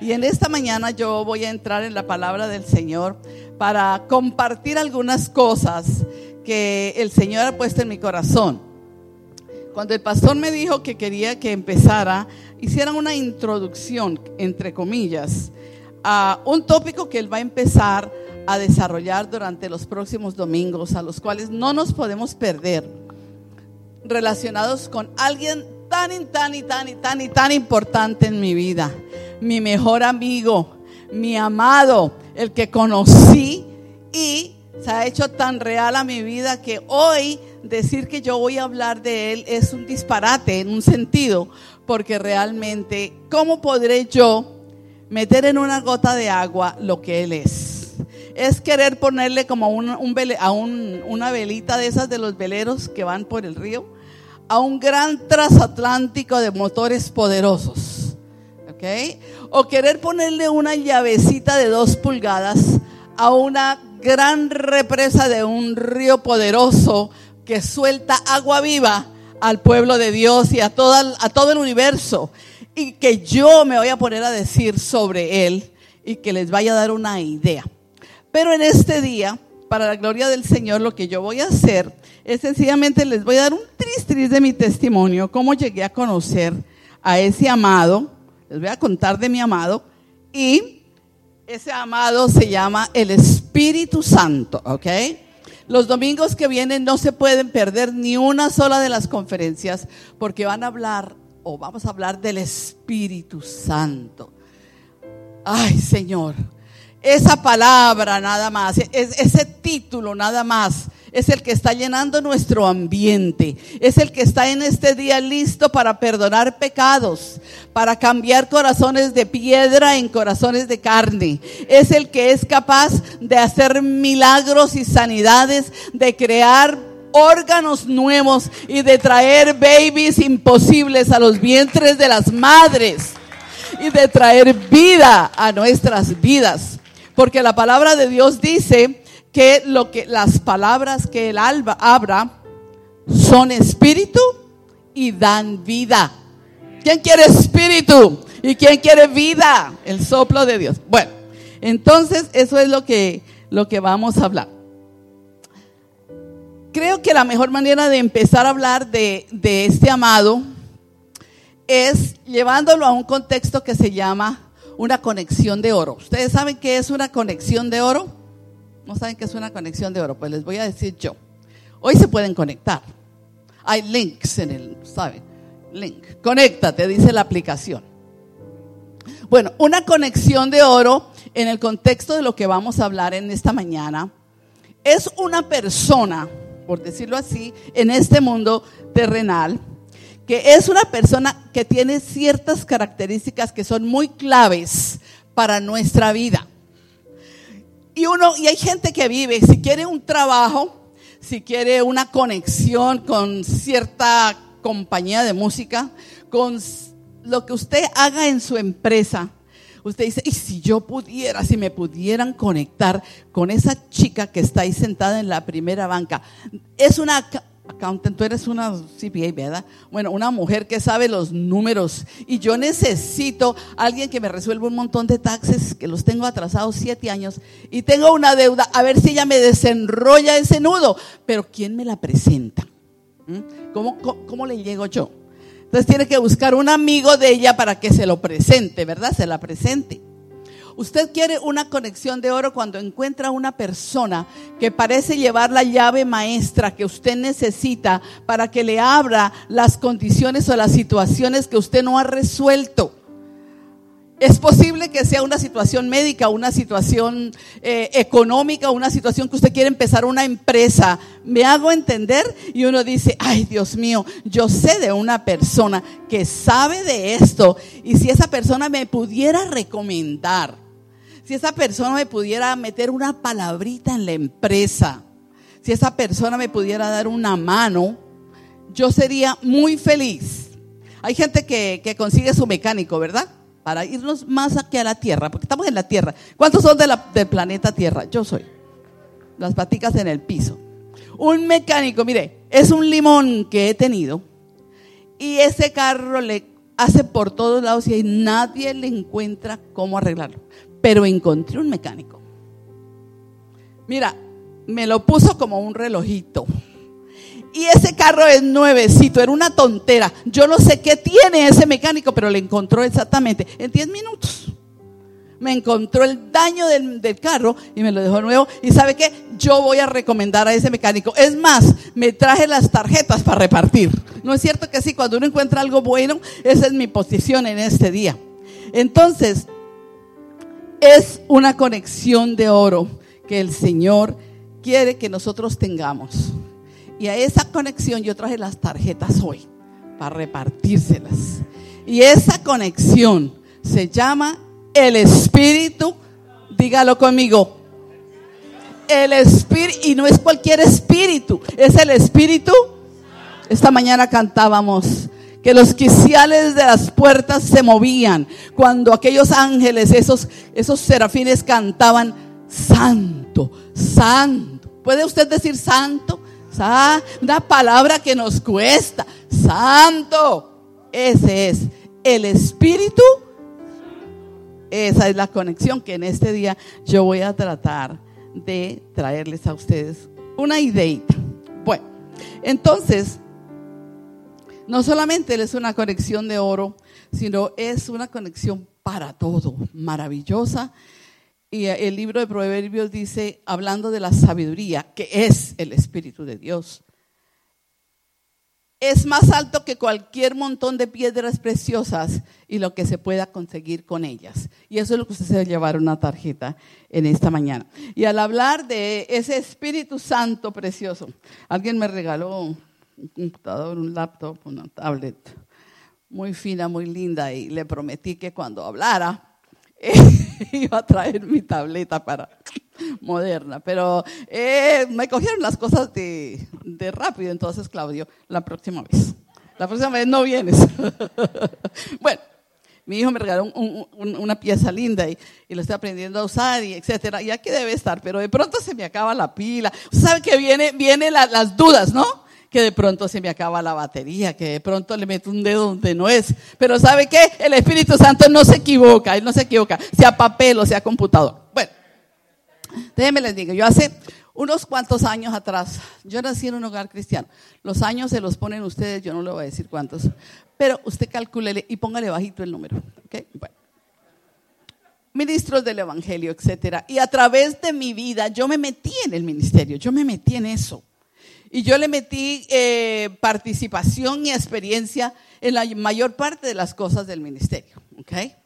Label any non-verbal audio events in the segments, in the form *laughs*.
Y en esta mañana yo voy a entrar en la palabra del Señor para compartir algunas cosas que el Señor ha puesto en mi corazón. Cuando el pastor me dijo que quería que empezara, hicieran una introducción, entre comillas, a un tópico que él va a empezar a desarrollar durante los próximos domingos, a los cuales no nos podemos perder, relacionados con alguien tan y tan y tan y tan y tan importante en mi vida mi mejor amigo, mi amado, el que conocí y se ha hecho tan real a mi vida que hoy decir que yo voy a hablar de él es un disparate en un sentido, porque realmente, ¿cómo podré yo meter en una gota de agua lo que él es? Es querer ponerle como a una velita de esas de los veleros que van por el río a un gran transatlántico de motores poderosos o querer ponerle una llavecita de dos pulgadas a una gran represa de un río poderoso que suelta agua viva al pueblo de Dios y a, todo el universo. Y que yo me voy a poner a decir sobre él y que les vaya a dar una idea. Pero en este día, para la gloria del Señor, lo que yo voy a hacer es sencillamente les voy a dar un tris de mi testimonio, cómo llegué a conocer a ese amado les voy a contar de mi amado. Y ese amado se llama el Espíritu Santo, ¿ok? Los domingos que vienen no se pueden perder ni una sola de las conferencias porque van a hablar o vamos a hablar del Espíritu Santo. Ay, Señor, esa palabra nada más, ese título nada más es el que está llenando nuestro ambiente, es el que está en este día listo para perdonar pecados, para cambiar corazones de piedra en corazones de carne, es el que es capaz de hacer milagros y sanidades, de crear órganos nuevos y de traer babies imposibles a los vientres de las madres y de traer vida a nuestras vidas. Porque la palabra de Dios dice que lo que las palabras que el alba abra son espíritu y dan vida. ¿Quién quiere espíritu? ¿Y quién quiere vida? El soplo de Dios. Bueno, entonces eso es lo que, lo que vamos a hablar. Creo que la mejor manera de empezar a hablar de, de este amado es llevándolo a un contexto que se llama una conexión de oro. ¿Ustedes saben qué es una conexión de oro? ¿No saben qué es una conexión de oro? Pues les voy a decir yo. Hoy se pueden conectar. Hay links en el, ¿saben? Link. Conéctate, dice la aplicación. Bueno, una conexión de oro en el contexto de lo que vamos a hablar en esta mañana es una persona, por decirlo así, en este mundo terrenal, que es una persona que tiene ciertas características que son muy claves para nuestra vida. Y uno, y hay gente que vive, si quiere un trabajo, si quiere una conexión con cierta compañía de música, con lo que usted haga en su empresa, usted dice, y si yo pudiera, si me pudieran conectar con esa chica que está ahí sentada en la primera banca, es una accountant, tú eres una CPA, ¿verdad? Bueno, una mujer que sabe los números y yo necesito alguien que me resuelva un montón de taxes que los tengo atrasados siete años y tengo una deuda, a ver si ella me desenrolla ese nudo, pero ¿quién me la presenta? ¿Mm? ¿Cómo, cómo le llego yo? Entonces tiene que buscar un amigo de ella para que se lo presente, ¿verdad? Se la presente. Usted quiere una conexión de oro cuando encuentra una persona que parece llevar la llave maestra que usted necesita para que le abra las condiciones o las situaciones que usted no ha resuelto. Es posible que sea una situación médica, una situación eh, económica, una situación que usted quiere empezar una empresa. Me hago entender y uno dice, ay Dios mío, yo sé de una persona que sabe de esto y si esa persona me pudiera recomendar si esa persona me pudiera meter una palabrita en la empresa, si esa persona me pudiera dar una mano, yo sería muy feliz. Hay gente que, consigue su mecánico, ¿verdad? Para irnos más aquí a la Tierra, porque estamos en la Tierra. ¿Cuántos son del planeta Tierra? Yo soy. Las paticas en el piso. Un mecánico, mire, es un limón que he tenido y ese carro le hace por todos lados y nadie le encuentra cómo arreglarlo. Pero encontré un mecánico. Mira, me lo puso como un relojito. Y ese carro es nuevecito, era una tontera. Yo no sé qué tiene ese mecánico, pero le encontró exactamente en 10 minutos. Me encontró el daño del, del, carro y me lo dejó nuevo. Y sabe qué? Yo voy a recomendar a ese mecánico. Es más, me traje las tarjetas para repartir. ¿No es cierto que sí? Cuando uno encuentra algo bueno, esa es mi posición en este día. Entonces, es una conexión de oro que el Señor quiere que nosotros tengamos. Y a esa conexión yo traje las tarjetas hoy para repartírselas. Y esa conexión se llama el Espíritu. Dígalo conmigo. El Espíritu, y no es cualquier espíritu, es el Espíritu. Esta mañana cantábamos que los quiciales de las puertas se movían cuando aquellos ángeles, esos, esos serafines cantaban, Santo, Santo. ¿Puede usted decir Santo? una palabra que nos cuesta. Santo. Ese es el Espíritu. Esa es la conexión que en este día yo voy a tratar de traerles a ustedes una ideita. Bueno, entonces, no solamente es una conexión de oro, sino es una conexión para todo, maravillosa y el libro de Proverbios dice, hablando de la sabiduría, que es el Espíritu de Dios, es más alto que cualquier montón de piedras preciosas y lo que se pueda conseguir con ellas. Y eso es lo que usted se va a llevar una tarjeta en esta mañana. Y al hablar de ese Espíritu Santo precioso, alguien me regaló un computador, un laptop, una tablet muy fina, muy linda y le prometí que cuando hablara *laughs* iba a traer mi tableta para *laughs* moderna, pero eh, me cogieron las cosas de, rápido, entonces Claudio, la próxima vez, la próxima vez no vienes. *laughs* bueno, mi hijo me regaló una pieza linda y, lo estoy aprendiendo a usar y etcétera, y aquí debe estar, pero de pronto se me acaba la pila. Sabe que viene, viene las dudas, ¿no? Que de pronto se me acaba la batería, que de pronto le meto un dedo donde no es. Pero ¿sabe qué? El Espíritu Santo no se equivoca, Él no se equivoca, sea papel o sea computador. Bueno, déjenme les digo, yo hace unos cuantos años atrás, yo nací en un hogar cristiano. Los años se los ponen ustedes, yo no le voy a decir cuántos, pero usted calcule y póngale bajito el número. ¿okay? Bueno ministros del Evangelio, etcétera. Y a través de mi vida yo me metí en el ministerio, yo me metí en eso. Y yo le metí eh, participación y experiencia en la mayor parte de las cosas del ministerio. ¿okay?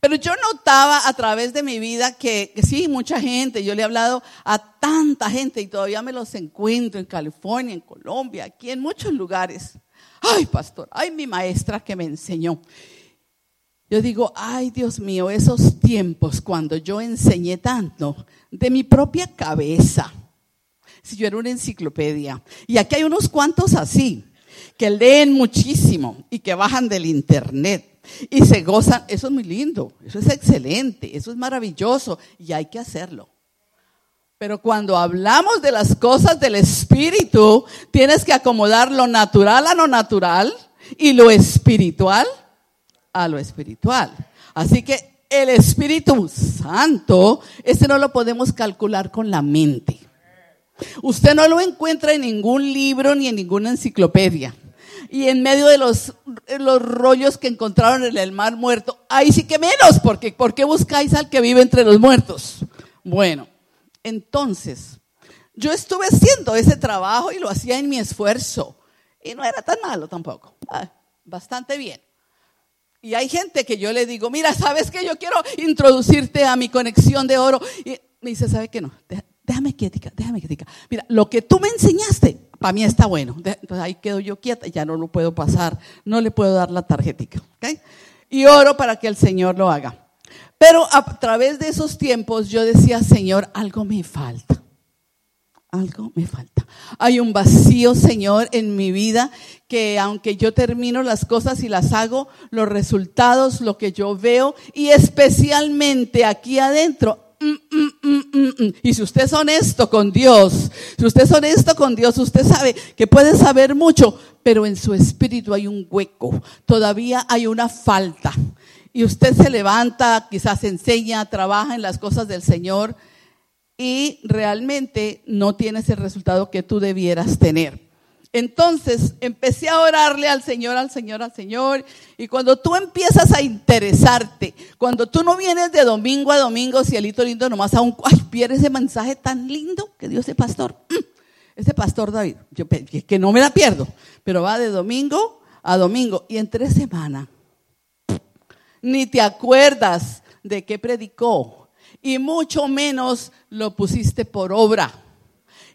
Pero yo notaba a través de mi vida que, que, sí, mucha gente, yo le he hablado a tanta gente y todavía me los encuentro en California, en Colombia, aquí en muchos lugares. Ay, pastor, ay, mi maestra que me enseñó. Yo digo, ay, Dios mío, esos tiempos cuando yo enseñé tanto de mi propia cabeza si yo era una enciclopedia. Y aquí hay unos cuantos así, que leen muchísimo y que bajan del internet y se gozan. Eso es muy lindo, eso es excelente, eso es maravilloso y hay que hacerlo. Pero cuando hablamos de las cosas del espíritu, tienes que acomodar lo natural a lo natural y lo espiritual a lo espiritual. Así que el Espíritu Santo, ese no lo podemos calcular con la mente. Usted no lo encuentra en ningún libro ni en ninguna enciclopedia. Y en medio de los, los rollos que encontraron en el mar muerto, ahí sí que menos, porque ¿por qué buscáis al que vive entre los muertos? Bueno, entonces, yo estuve haciendo ese trabajo y lo hacía en mi esfuerzo. Y no era tan malo tampoco. Ah, bastante bien. Y hay gente que yo le digo, mira, ¿sabes que Yo quiero introducirte a mi conexión de oro. Y me dice, ¿sabe qué no? Déjame quietica, déjame quietica. Mira, lo que tú me enseñaste, para mí está bueno. Entonces ahí quedo yo quieta, ya no lo puedo pasar, no le puedo dar la tarjetica. ¿okay? Y oro para que el Señor lo haga. Pero a través de esos tiempos yo decía, Señor, algo me falta. Algo me falta. Hay un vacío, Señor, en mi vida que aunque yo termino las cosas y las hago, los resultados, lo que yo veo y especialmente aquí adentro, mm, mm, mm. Y si usted es honesto con Dios, si usted es honesto con Dios, usted sabe que puede saber mucho, pero en su espíritu hay un hueco, todavía hay una falta. Y usted se levanta, quizás enseña, trabaja en las cosas del Señor y realmente no tienes el resultado que tú debieras tener. Entonces empecé a orarle al Señor, al Señor, al Señor. Y cuando tú empiezas a interesarte, cuando tú no vienes de domingo a domingo, cielito lindo, nomás a un, ay, pierdes ese mensaje tan lindo que Dios es pastor. Mm, ese pastor David, yo, que no me la pierdo, pero va de domingo a domingo. Y en tres semanas, ni te acuerdas de qué predicó. Y mucho menos lo pusiste por obra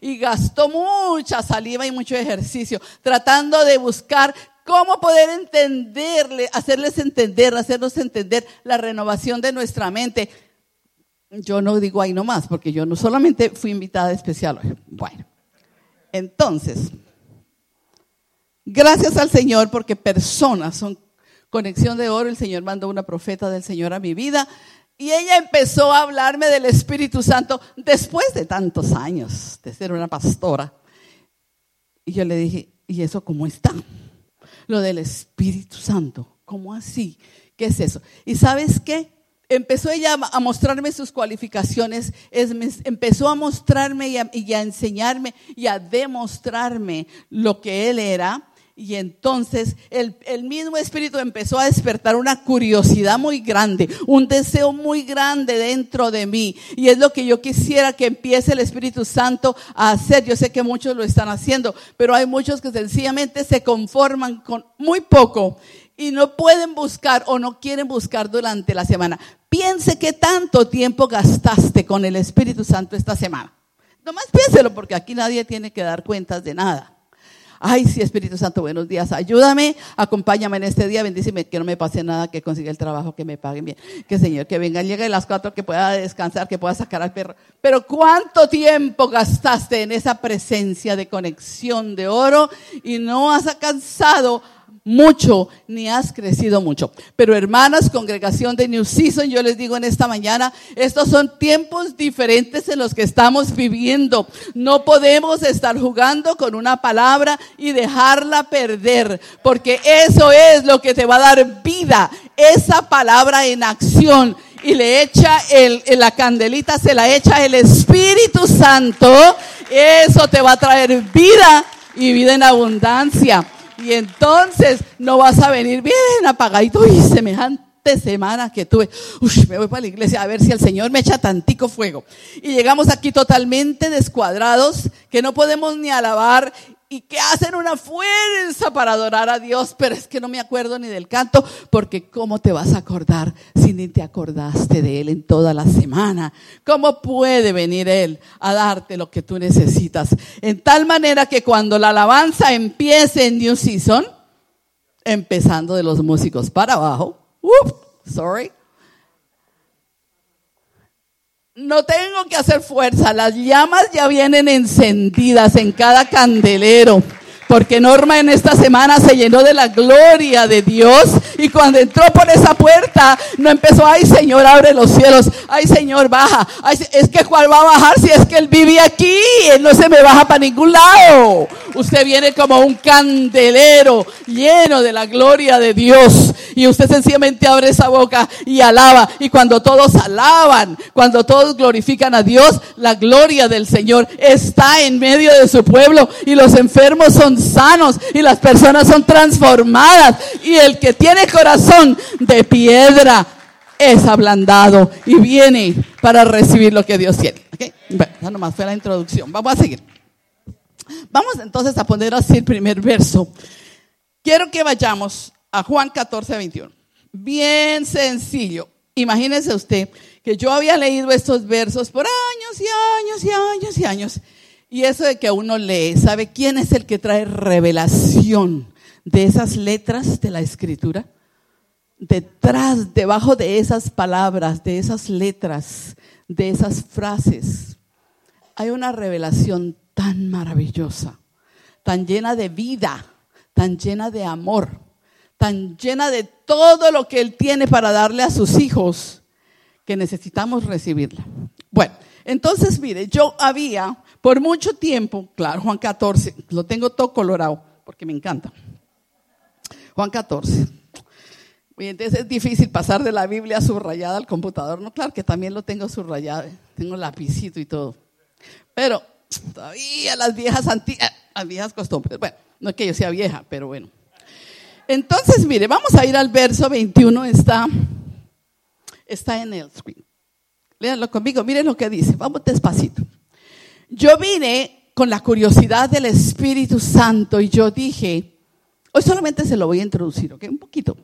y gastó mucha saliva y mucho ejercicio tratando de buscar cómo poder entenderle, hacerles entender, hacernos entender la renovación de nuestra mente. Yo no digo ahí nomás, porque yo no solamente fui invitada especial hoy. Bueno, entonces, gracias al Señor porque personas son conexión de oro. El Señor mandó una profeta del Señor a mi vida y ella empezó a hablarme del Espíritu Santo después de tantos años de ser una pastora. Y yo le dije, ¿y eso cómo está? Lo del Espíritu Santo, ¿cómo así? ¿Qué es eso? ¿Y sabes qué? Empezó ella a mostrarme sus cualificaciones, empezó a mostrarme y a, a enseñarme y a demostrarme lo que él era y entonces el, mismo Espíritu empezó a despertar una curiosidad muy grande, un deseo muy grande dentro de mí. Y es lo que yo quisiera que empiece el Espíritu Santo a hacer. Yo sé que muchos lo están haciendo, pero hay muchos que sencillamente se conforman con muy poco y no pueden buscar o no quieren buscar durante la semana. Piense qué tanto tiempo gastaste con el Espíritu Santo esta semana. Nomás piénselo porque aquí nadie tiene que dar cuentas de nada. Ay, sí, Espíritu Santo, buenos días. Ayúdame, acompáñame en este día, bendíceme, que no me pase nada, que consiga el trabajo, que me paguen bien. Que Señor, que venga, llegue a las cuatro, que pueda descansar, que pueda sacar al perro. Pero ¿cuánto tiempo gastaste en esa presencia de conexión de oro y no has alcanzado mucho, ni has crecido mucho. Pero hermanas, congregación de New Season, yo les digo en esta mañana, estos son tiempos diferentes en los que estamos viviendo. No podemos estar jugando con una palabra y dejarla perder, porque eso es lo que te va a dar vida, esa palabra en acción. Y le echa el, la candelita, se la echa el Espíritu Santo. Eso te va a traer vida y vida en abundancia. Y entonces no vas a venir bien apagadito y semejante semana que tuve. Uy, me voy para la iglesia a ver si el Señor me echa tantico fuego. Y llegamos aquí totalmente descuadrados, que no podemos ni alabar y que hacen una fuerza para adorar a Dios, pero es que no me acuerdo ni del canto, porque ¿cómo te vas a acordar si ni te acordaste de Él en toda la semana? ¿Cómo puede venir Él a darte lo que tú necesitas? En tal manera que cuando la alabanza empiece en New Season, empezando de los músicos para abajo, sorry, no tengo que hacer fuerza, las llamas ya vienen encendidas en cada candelero. Porque Norma en esta semana se llenó de la gloria de Dios. Y cuando entró por esa puerta no empezó, ay Señor, abre los cielos, ay Señor, baja, es que cuál va a bajar si es que Él vive aquí, Él no se me baja para ningún lado. Usted viene como un candelero lleno de la gloria de Dios. Y usted sencillamente abre esa boca y alaba. Y cuando todos alaban, cuando todos glorifican a Dios, la gloria del Señor está en medio de su pueblo. Y los enfermos son sanos y las personas son transformadas. Y el que tiene corazón de piedra es ablandado y viene para recibir lo que Dios tiene. esa nomás fue la introducción. Vamos a seguir. Vamos entonces a poner así el primer verso. Quiero que vayamos a Juan 14, 21. Bien sencillo. Imagínese usted que yo había leído estos versos por años y años y años y años y eso de que uno lee, ¿sabe quién es el que trae revelación de esas letras de la escritura? Detrás, debajo de esas palabras, de esas letras, de esas frases, hay una revelación tan maravillosa, tan llena de vida, tan llena de amor, tan llena de todo lo que Él tiene para darle a sus hijos, que necesitamos recibirla. Bueno, Entonces, mire, yo había por mucho tiempo, claro, Juan 14, lo tengo todo colorado porque me encanta. Juan 14. Y entonces es difícil pasar de la Biblia subrayada al computador. No, claro que también lo tengo subrayado, tengo lapicito y todo. Pero todavía las viejas antiguas, las viejas costumbres. Bueno, no es que yo sea vieja, pero bueno. Entonces, mire, vamos a ir al verso 21, está, está en el screen. Léanlo conmigo, miren lo que dice, vamos despacito. Yo vine con la curiosidad del Espíritu Santo y yo dije, hoy solamente se lo voy a introducir, ¿ok? Un poquito.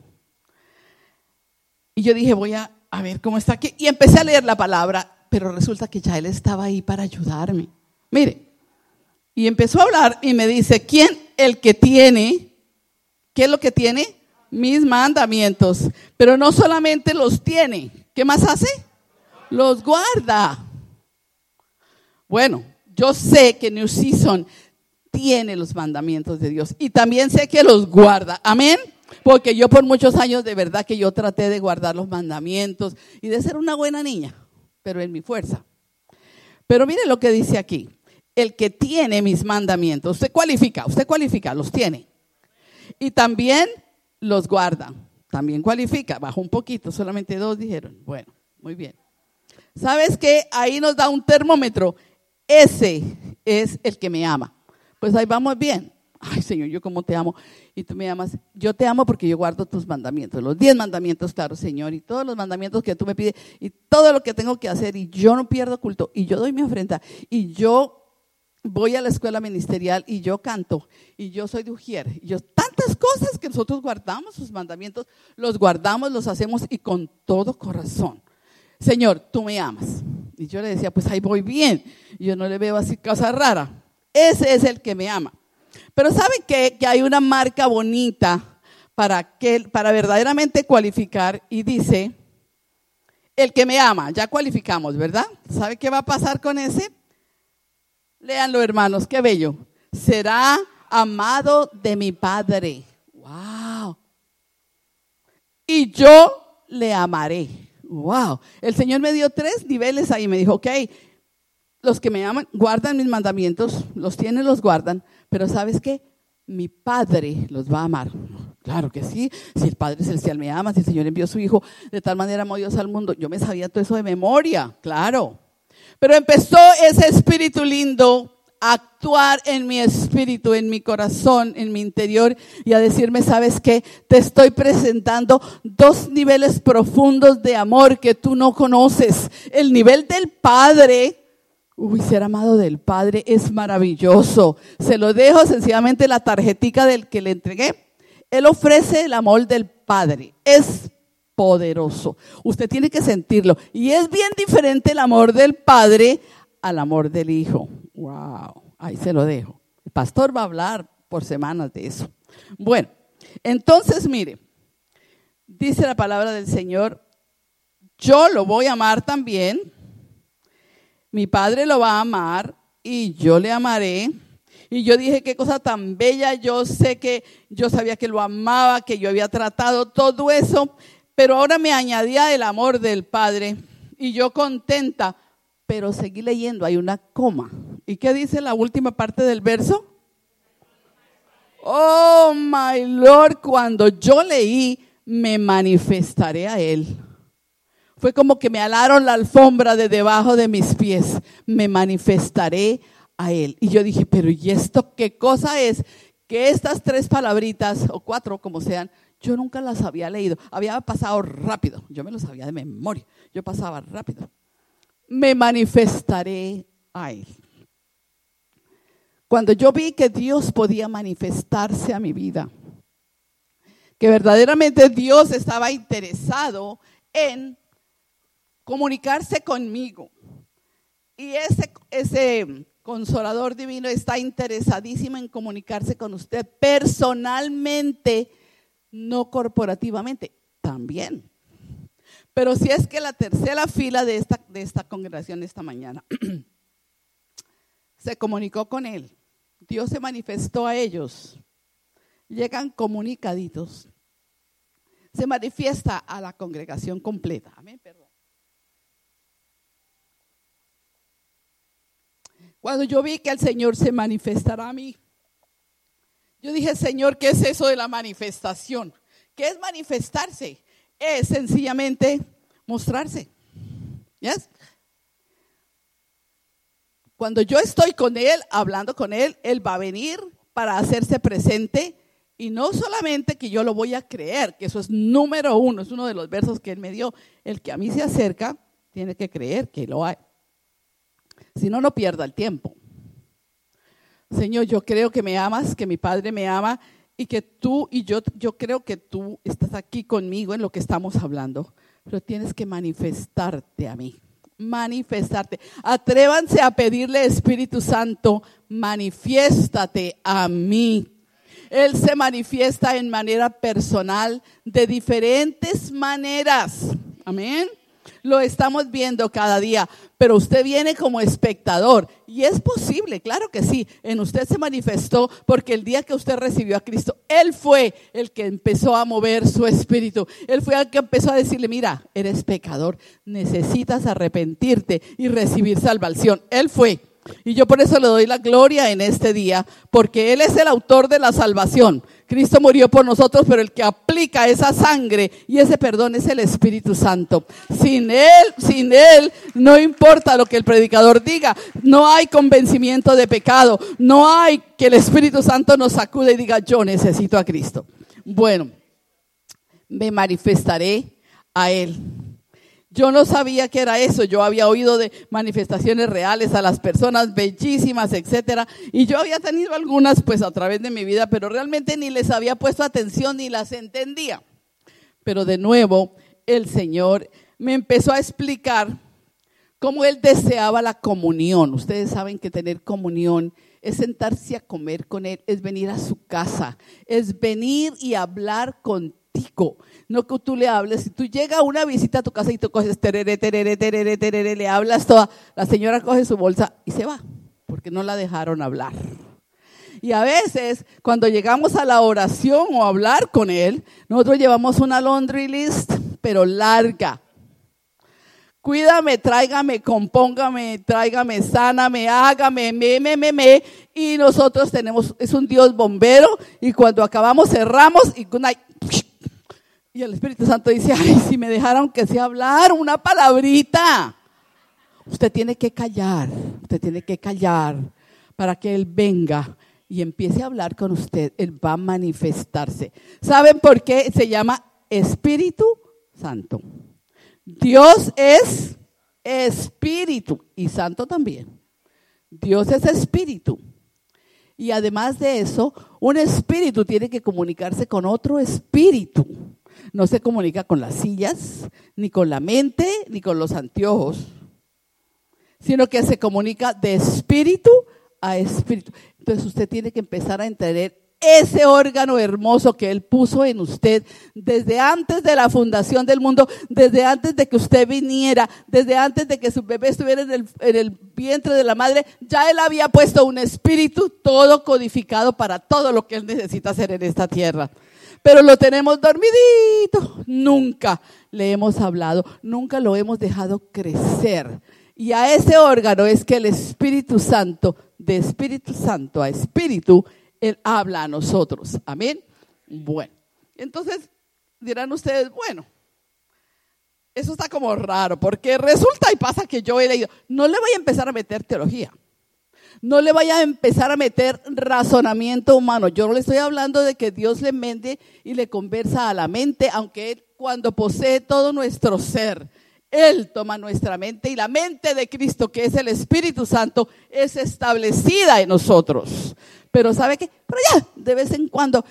Y yo dije, voy a, a ver cómo está aquí. Y empecé a leer la palabra, pero resulta que ya él estaba ahí para ayudarme. Mire, y empezó a hablar y me dice, ¿quién el que tiene? ¿Qué es lo que tiene? Mis mandamientos. Pero no solamente los tiene, ¿qué más hace? Los guarda. Bueno, yo sé que New Season tiene los mandamientos de Dios y también sé que los guarda. Amén. Porque yo por muchos años de verdad que yo traté de guardar los mandamientos y de ser una buena niña, pero en mi fuerza. Pero mire lo que dice aquí. El que tiene mis mandamientos, usted cualifica, usted cualifica, los tiene. Y también los guarda, también cualifica, bajó un poquito, solamente dos dijeron. Bueno, muy bien. ¿Sabes qué? Ahí nos da un termómetro. Ese es el que me ama. Pues ahí vamos bien. Ay, Señor, yo como te amo. Y tú me amas. Yo te amo porque yo guardo tus mandamientos. Los diez mandamientos, claro, Señor. Y todos los mandamientos que tú me pides. Y todo lo que tengo que hacer. Y yo no pierdo culto. Y yo doy mi ofrenda. Y yo voy a la escuela ministerial. Y yo canto. Y yo soy de Ujier. Y yo, tantas cosas que nosotros guardamos, sus mandamientos. Los guardamos, los hacemos y con todo corazón. Señor, tú me amas. Y yo le decía, pues ahí voy bien. Yo no le veo así cosa rara. Ese es el que me ama. Pero ¿saben qué? Que hay una marca bonita para, que, para verdaderamente cualificar y dice, el que me ama, ya cualificamos, ¿verdad? ¿Sabe qué va a pasar con ese? Léanlo, hermanos, qué bello. Será amado de mi Padre. ¡Wow! Y yo le amaré. ¡Wow! El Señor me dio tres niveles ahí. Me dijo, ok, los que me aman guardan mis mandamientos, los tienen, los guardan, pero ¿sabes qué? Mi Padre los va a amar. Claro que sí, si el Padre Celestial me ama, si el Señor envió su Hijo, de tal manera amó Dios al mundo. Yo me sabía todo eso de memoria, claro. Pero empezó ese espíritu lindo actuar en mi espíritu, en mi corazón, en mi interior y a decirme, ¿sabes qué? Te estoy presentando dos niveles profundos de amor que tú no conoces. El nivel del Padre Uy, ser amado del Padre es maravilloso. Se lo dejo sencillamente la tarjetica del que le entregué. Él ofrece el amor del Padre. Es poderoso. Usted tiene que sentirlo. Y es bien diferente el amor del Padre al amor del Hijo. Wow. Ahí se lo dejo. El pastor va a hablar por semanas de eso. Bueno, entonces mire, dice la palabra del Señor, yo lo voy a amar también mi padre lo va a amar y yo le amaré. Y yo dije, qué cosa tan bella, yo sé que yo sabía que lo amaba, que yo había tratado todo eso, pero ahora me añadía el amor del Padre y yo contenta, pero seguí leyendo, hay una coma. ¿Y qué dice la última parte del verso? Oh, my Lord, cuando yo leí, me manifestaré a Él. Fue como que me alaron la alfombra de debajo de mis pies. Me manifestaré a Él. Y yo dije, pero ¿y esto qué cosa es? Que estas tres palabritas, o cuatro como sean, yo nunca las había leído. Había pasado rápido. Yo me lo sabía de memoria. Yo pasaba rápido. Me manifestaré a Él. Cuando yo vi que Dios podía manifestarse a mi vida, que verdaderamente Dios estaba interesado en comunicarse conmigo. Y ese, consolador divino está interesadísimo en comunicarse con usted personalmente, no corporativamente, también. Pero si es que la tercera fila de esta, de esta congregación esta mañana *clears throat* se comunicó con él, Dios se manifestó a ellos, llegan comunicaditos, se manifiesta a la congregación completa. Amén, perdón. Cuando yo vi que el Señor se manifestará a mí, yo dije, Señor, ¿qué es eso de la manifestación? ¿Qué es manifestarse? Es sencillamente mostrarse. ¿Yes? Cuando yo estoy con Él, hablando con Él, Él va a venir para hacerse presente. Y no solamente que yo lo voy a creer, que eso es número uno, es uno de los versos que Él me dio. El que a mí se acerca tiene que creer que lo hay. Si no, no pierda el tiempo. Señor, yo creo que me amas, que mi Padre me ama y que tú y yo, yo creo que tú estás aquí conmigo en lo que estamos hablando, pero tienes que manifestarte a mí manifestarte. Atrévanse a pedirle Espíritu Santo, manifiéstate a mí. Él se manifiesta en manera personal de diferentes maneras. Amén. Lo estamos viendo cada día, pero usted viene como espectador y es posible, claro que sí. En usted se manifestó porque el día que usted recibió a Cristo, Él fue el que empezó a mover su espíritu. Él fue el que empezó a decirle, mira, eres pecador, necesitas arrepentirte y recibir salvación. Él fue. Y yo por eso le doy la gloria en este día, porque Él es el autor de la salvación. Cristo murió por nosotros, pero el que aplica esa sangre y ese perdón es el Espíritu Santo. Sin Él, sin Él, no importa lo que el predicador diga, no hay convencimiento de pecado, no hay que el Espíritu Santo nos sacude y diga, yo necesito a Cristo. Bueno, me manifestaré a Él. Yo no sabía que era eso. Yo había oído de manifestaciones reales a las personas bellísimas, etcétera, y yo había tenido algunas pues a través de mi vida, pero realmente ni les había puesto atención ni las entendía. Pero de nuevo, el Señor me empezó a explicar cómo él deseaba la comunión. Ustedes saben que tener comunión es sentarse a comer con él, es venir a su casa, es venir y hablar contigo no que tú le hables. Si tú llegas a una visita a tu casa y tú coges terere, terere, terere, terere, le hablas toda, la señora coge su bolsa y se va, porque no la dejaron hablar. Y a veces, cuando llegamos a la oración o a hablar con Él, nosotros llevamos una laundry list, pero larga. Cuídame, tráigame, compóngame, tráigame, sáname, hágame, me, me, me, me. Y nosotros tenemos, es un Dios bombero. Y cuando acabamos, cerramos y y el Espíritu Santo dice, ay, si me dejaron que sea hablar una palabrita. Usted tiene que callar, usted tiene que callar para que Él venga y empiece a hablar con usted. Él va a manifestarse. ¿Saben por qué se llama Espíritu Santo? Dios es espíritu y santo también. Dios es espíritu. Y además de eso, un espíritu tiene que comunicarse con otro espíritu. No se comunica con las sillas, ni con la mente, ni con los anteojos, sino que se comunica de espíritu a espíritu. Entonces usted tiene que empezar a entender ese órgano hermoso que Él puso en usted desde antes de la fundación del mundo, desde antes de que usted viniera, desde antes de que su bebé estuviera en el, en el, vientre de la madre, ya Él había puesto un espíritu todo codificado para todo lo que Él necesita hacer en esta tierra pero lo tenemos dormidito. Nunca le hemos hablado, nunca lo hemos dejado crecer. Y a ese órgano es que el Espíritu Santo, de Espíritu Santo a Espíritu, Él habla a nosotros. Amén. Bueno, entonces dirán ustedes, bueno, eso está como raro, porque resulta y pasa que yo he leído, no le voy a empezar a meter teología. No le vaya a empezar a meter razonamiento humano. Yo no le estoy hablando de que Dios le mente y le conversa a la mente, aunque Él cuando posee todo nuestro ser, Él toma nuestra mente y la mente de Cristo, que es el Espíritu Santo, es establecida en nosotros. Pero ¿sabe qué? Pero ya, de vez en cuando,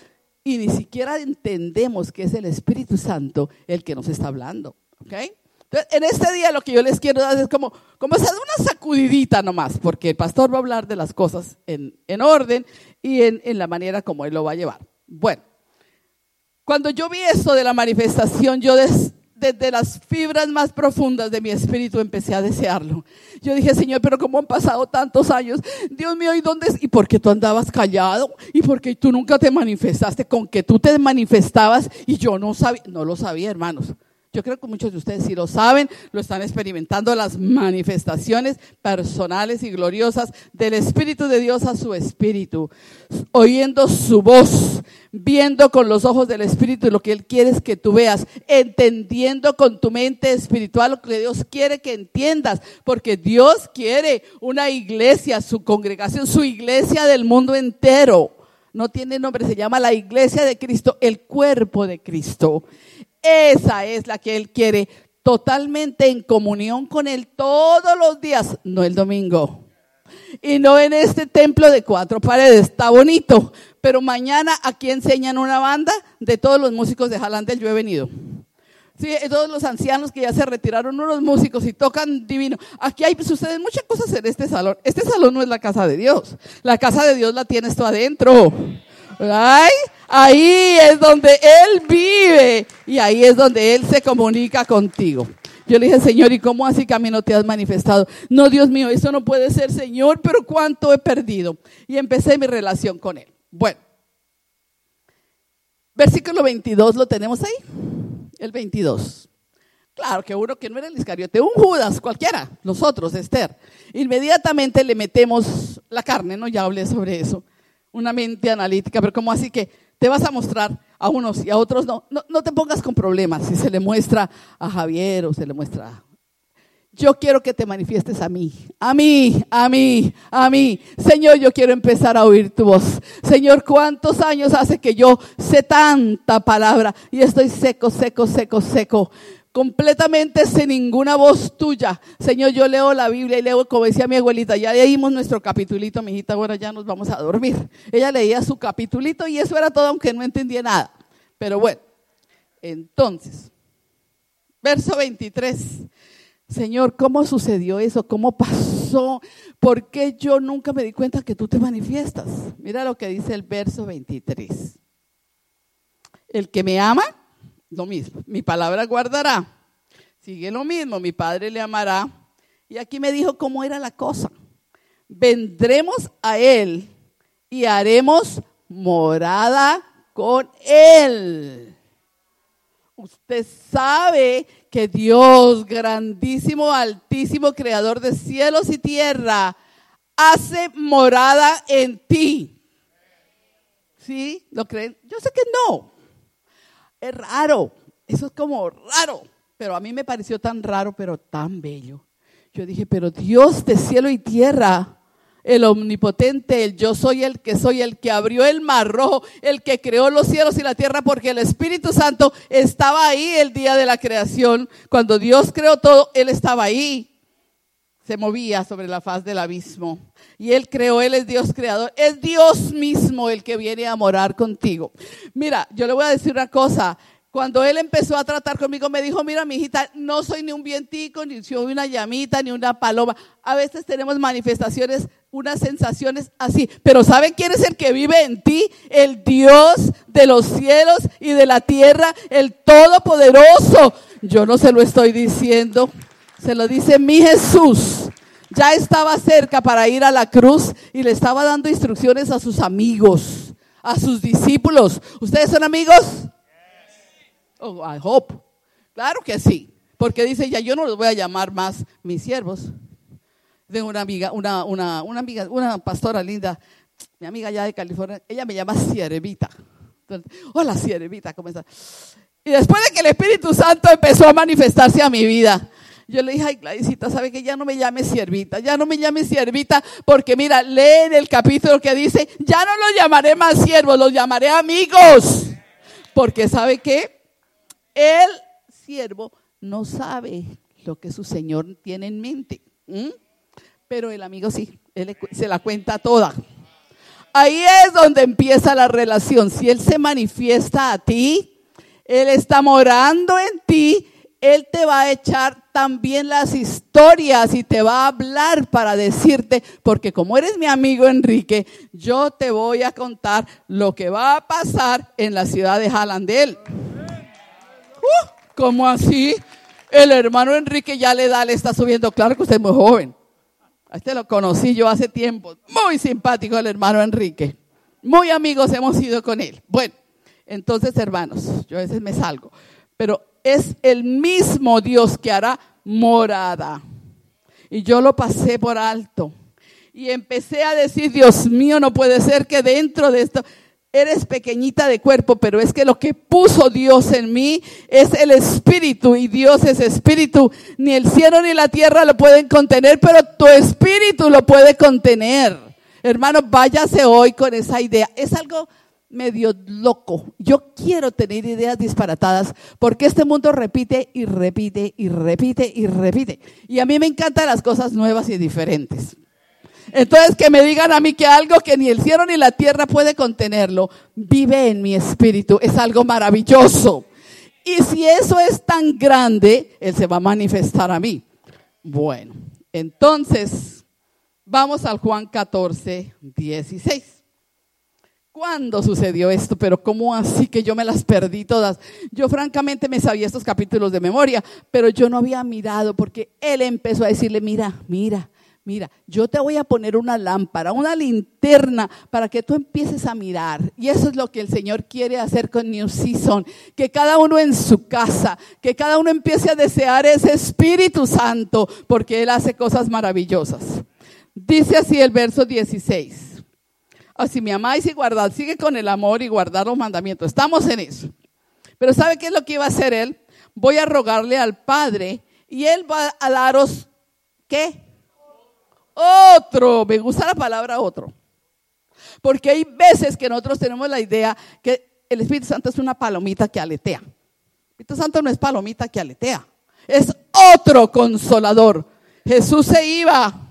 y ni siquiera entendemos que es el Espíritu Santo el que nos está hablando. ¿Ok? En este día lo que yo les quiero dar es como, como hacer una sacudidita nomás, porque el pastor va a hablar de las cosas en, orden y en, la manera como él lo va a llevar. Bueno, cuando yo vi esto de la manifestación, yo desde las fibras más profundas de mi espíritu empecé a desearlo. Yo dije, Señor, pero ¿cómo han pasado tantos años? Dios mío, ¿y dónde? ¿Y por qué tú andabas callado? ¿Y por qué tú nunca te manifestaste? Con que tú te manifestabas y yo no sabía, no lo sabía, hermanos. Yo creo que muchos de ustedes sí lo saben, lo están experimentando las manifestaciones personales y gloriosas del Espíritu de Dios a su Espíritu, oyendo su voz, viendo con los ojos del Espíritu lo que Él quiere que tú veas, entendiendo con tu mente espiritual lo que Dios quiere que entiendas, porque Dios quiere una iglesia, su congregación, su iglesia del mundo entero. No tiene nombre, se llama la iglesia de Cristo, el cuerpo de Cristo. Esa es la que Él quiere totalmente en comunión con Él todos los días, no el domingo. Y no en este templo de cuatro paredes, está bonito. Pero mañana aquí enseñan una banda de todos los músicos de Jalandel, yo he venido. Sí, todos los ancianos que ya se retiraron, unos músicos y tocan divino. Aquí hay, suceden muchas cosas en este salón. Este salón no es la casa de Dios. La casa de Dios la tienes tú adentro. Ay, ahí es donde Él vive y ahí es donde Él se comunica contigo. Yo le dije, Señor, ¿y cómo así camino te has manifestado? No, Dios mío, eso no puede ser, Señor, pero cuánto he perdido. Y empecé mi relación con Él. Bueno, versículo 22, ¿lo tenemos ahí? El 22. Claro que uno que no era el Iscariote, un Judas, cualquiera, nosotros, Esther. Inmediatamente le metemos la carne, ¿no? Ya hablé sobre eso una mente analítica, pero como así que te vas a mostrar a unos y a otros no. No, te pongas con problemas si se le muestra a Javier o se le muestra yo quiero que te manifiestes a mí, a mí, a mí, a mí. Señor, yo quiero empezar a oír tu voz. Señor, ¿cuántos años hace que yo sé tanta palabra y estoy seco, seco, seco, seco? Completamente sin ninguna voz tuya. Señor, yo leo la Biblia y leo, como decía mi abuelita, ya leímos nuestro capitulito, mi hijita, ahora ya nos vamos a dormir. Ella leía su capitulito y eso era todo, aunque no entendía nada. Pero bueno, entonces, verso 23. Señor, ¿cómo sucedió eso? ¿Cómo pasó? ¿Por qué yo nunca me di cuenta que tú te manifiestas? Mira lo que dice el verso 23. El que me ama, lo mismo. Mi palabra guardará. Sigue lo mismo. Mi Padre le amará. Y aquí me dijo cómo era la cosa. Vendremos a Él y haremos morada con Él. Usted sabe que Dios, grandísimo, altísimo, creador de cielos y tierra, hace morada en ti. ¿Sí? ¿Lo creen? Yo sé que no. Es raro, eso es como raro, pero a mí me pareció tan raro, pero tan bello. Yo dije, pero Dios de cielo y tierra, el omnipotente, el yo soy el que soy, el que abrió el mar rojo, el que creó los cielos y la tierra, porque el Espíritu Santo estaba ahí el día de la creación. Cuando Dios creó todo, Él estaba ahí. Se movía sobre la faz del abismo. Y Él creó, Él es Dios creador. Es Dios mismo el que viene a morar contigo. Mira, yo le voy a decir una cosa. Cuando él empezó a tratar conmigo, me dijo, mira, mi hijita, no soy ni un vientico, ni soy una llamita, ni una paloma. A veces tenemos manifestaciones, unas sensaciones así. Pero ¿saben quién es el que vive en ti? El Dios de los cielos y de la tierra, el Todopoderoso. Yo no se lo estoy diciendo, se lo dice mi Jesús. Ya estaba cerca para ir a la cruz y le estaba dando instrucciones a sus amigos, a sus discípulos. ¿Ustedes son amigos? Oh, I hope. Claro que sí. Porque dice, ya yo no los voy a llamar más mis siervos. Tengo una amiga, una, una, una amiga, una pastora linda, mi amiga allá de California, ella me llama Siervita. Hola Siervita, ¿cómo estás? Y después de que el Espíritu Santo empezó a manifestarse a mi vida, yo le dije, ay, Gladysita, ¿sabe que ya no me llame siervita? Ya no me llame siervita, porque mira, lee en el capítulo que dice, ya no los llamaré más siervos, los llamaré amigos. Porque ¿sabe qué? El siervo no sabe lo que su Señor tiene en mente. Pero el amigo sí, él se la cuenta toda. Ahí es donde empieza la relación. Si Él se manifiesta a ti, Él está morando en ti, Él te va a echar también las historias y te va a hablar para decirte, porque como eres mi amigo Enrique, yo te voy a contar lo que va a pasar en la ciudad de Jalandel. Uh, ¿Cómo así? El hermano Enrique ya le da, le está subiendo. Claro que usted es muy joven. A este lo conocí yo hace tiempo. Muy simpático el hermano Enrique. Muy amigos hemos ido con él. Bueno, entonces hermanos, yo a veces me salgo. Pero es el mismo Dios que hará morada. Y yo lo pasé por alto. Y empecé a decir, Dios mío, no puede ser que dentro de esto, eres pequeñita de cuerpo, pero es que lo que puso Dios en mí es el espíritu y Dios es espíritu. Ni el cielo ni la tierra lo pueden contener, pero tu espíritu lo puede contener. Hermano, váyase hoy con esa idea. Es algo medio loco. Yo quiero tener ideas disparatadas porque este mundo repite y repite y repite y repite. Y a mí me encantan las cosas nuevas y diferentes. Entonces que me digan a mí que algo que ni el cielo ni la tierra puede contenerlo, vive en mi espíritu. Es algo maravilloso. Y si eso es tan grande, Él se va a manifestar a mí. Bueno, entonces vamos al Juan 14, 16. ¿Cuándo sucedió esto? Pero ¿cómo así que yo me las perdí todas? Yo francamente me sabía estos capítulos de memoria, pero yo no había mirado porque él empezó a decirle, mira, mira, mira, yo te voy a poner una lámpara, una linterna para que tú empieces a mirar. Y eso es lo que el Señor quiere hacer con New Season, que cada uno en su casa, que cada uno empiece a desear ese Espíritu Santo, porque Él hace cosas maravillosas. Dice así el verso 16 si me amáis y guardad, sigue con el amor y guardar los mandamientos. Estamos en eso. Pero ¿sabe qué es lo que iba a hacer él? Voy a rogarle al Padre y él va a daros, ¿qué? Otro. Me gusta la palabra otro. Porque hay veces que nosotros tenemos la idea que el Espíritu Santo es una palomita que aletea. El Espíritu Santo no es palomita que aletea. Es otro consolador. Jesús se iba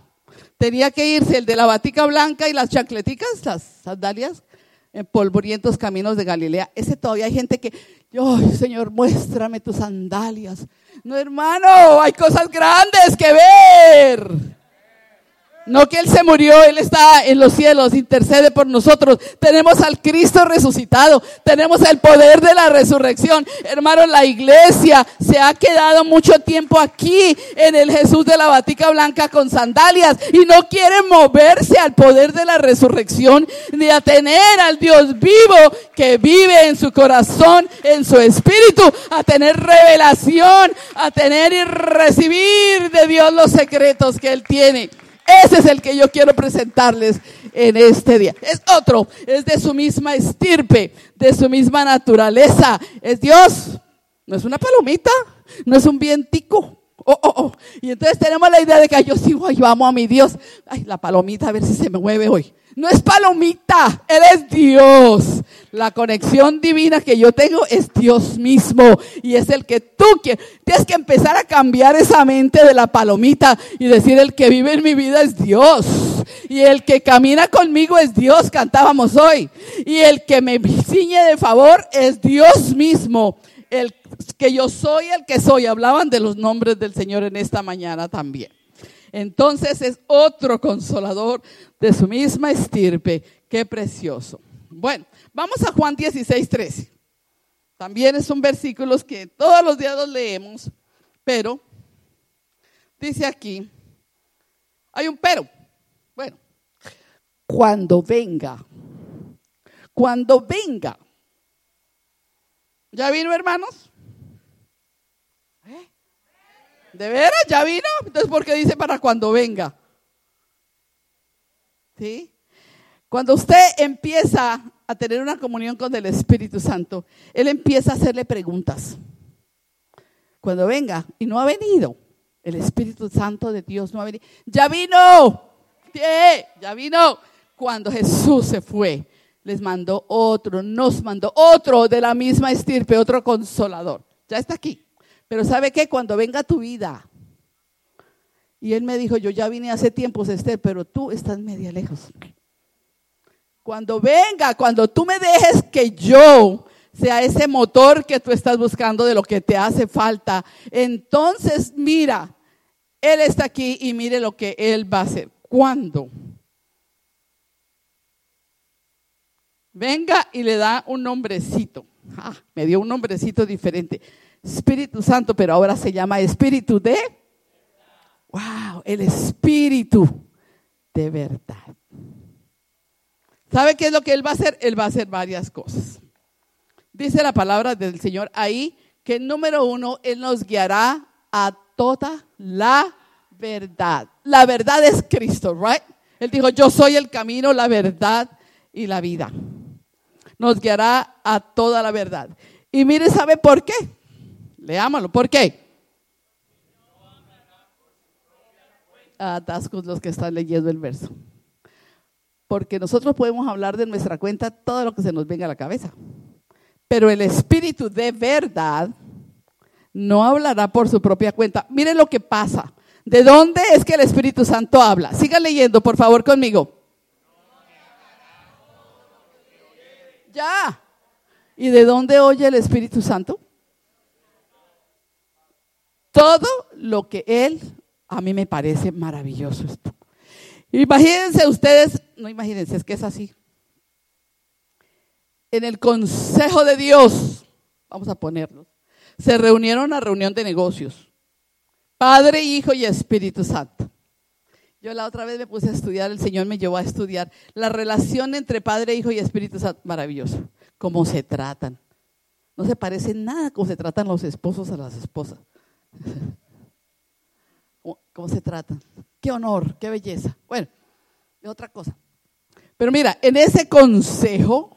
tenía que irse el de la batica blanca y las chancleticas, las sandalias, en polvorientos caminos de Galilea. Ese todavía hay gente que, ay Señor, muéstrame tus sandalias. No, hermano, hay cosas grandes que ver. No que Él se murió, Él está en los cielos, intercede por nosotros. Tenemos al Cristo resucitado, tenemos el poder de la resurrección. Hermano, la iglesia se ha quedado mucho tiempo aquí en el Jesús de la Batica Blanca con sandalias y no quiere moverse al poder de la resurrección ni a tener al Dios vivo que vive en su corazón, en su espíritu, a tener revelación, a tener y recibir de Dios los secretos que Él tiene. Ese es el que yo quiero presentarles en este día. Es otro, es de su misma estirpe, de su misma naturaleza. Es Dios. No es una palomita, no es un vientico. Oh, oh, oh. Y entonces tenemos la idea de que yo sigo, yo amo a mi Dios. Ay, la palomita, a ver si se me mueve hoy. No es palomita, Él es Dios. La conexión divina que yo tengo es Dios mismo y es el que tú quieres. Tienes que empezar a cambiar esa mente de la palomita y decir el que vive en mi vida es Dios. Y el que camina conmigo es Dios, cantábamos hoy. Y el que me ciñe de favor es Dios mismo. El que yo soy el que soy. Hablaban de los nombres del Señor en esta mañana también. Entonces es otro consolador de su misma estirpe. Qué precioso. Bueno, vamos a Juan 16, 13. También es un versículo que todos los días los leemos, pero dice aquí, hay un pero. Bueno, cuando venga, cuando venga. ¿Ya vino, hermanos? ¿Eh? ¿De veras? ¿Ya vino? Entonces, ¿por qué dice para cuando venga? ¿Sí? Cuando usted empieza a tener una comunión con el Espíritu Santo, Él empieza a hacerle preguntas. Cuando venga, y no ha venido, el Espíritu Santo de Dios no ha venido. Ya vino, ¿Sí? ya vino. Cuando Jesús se fue, les mandó otro, nos mandó otro de la misma estirpe, otro consolador. Ya está aquí. Pero ¿sabe qué? Cuando venga tu vida, y él me dijo, yo ya vine hace tiempo, Esther, pero tú estás media lejos. Cuando venga, cuando tú me dejes que yo sea ese motor que tú estás buscando de lo que te hace falta, entonces mira, Él está aquí y mire lo que Él va a hacer. ¿Cuándo? Venga y le da un nombrecito. Ah, me dio un nombrecito diferente. Espíritu Santo, pero ahora se llama Espíritu de... Wow, el Espíritu de verdad. ¿Sabe qué es lo que Él va a hacer? Él va a hacer varias cosas. Dice la palabra del Señor ahí que número uno, Él nos guiará a toda la verdad. La verdad es Cristo, right? Él dijo, yo soy el camino, la verdad y la vida. Nos guiará a toda la verdad. Y mire, ¿sabe por qué? Leámoslo, ¿por qué? Atascos los que están leyendo el verso. Porque nosotros podemos hablar de nuestra cuenta todo lo que se nos venga a la cabeza. Pero el Espíritu de verdad no hablará por su propia cuenta. Miren lo que pasa. ¿De dónde es que el Espíritu Santo habla? Sigan leyendo, por favor, conmigo. Ya. ¿Y de dónde oye el Espíritu Santo? Todo lo que Él, a mí me parece maravilloso esto. Imagínense ustedes, no imagínense, es que es así. En el consejo de Dios, vamos a ponerlo, se reunieron a reunión de negocios. Padre, Hijo y Espíritu Santo. Yo la otra vez me puse a estudiar, el Señor me llevó a estudiar la relación entre Padre, Hijo y Espíritu Santo. Maravilloso. Cómo se tratan. No se parece nada cómo se tratan los esposos a las esposas. ¿Cómo, se tratan? Qué honor, qué belleza. Bueno, es otra cosa. Pero mira, en ese consejo,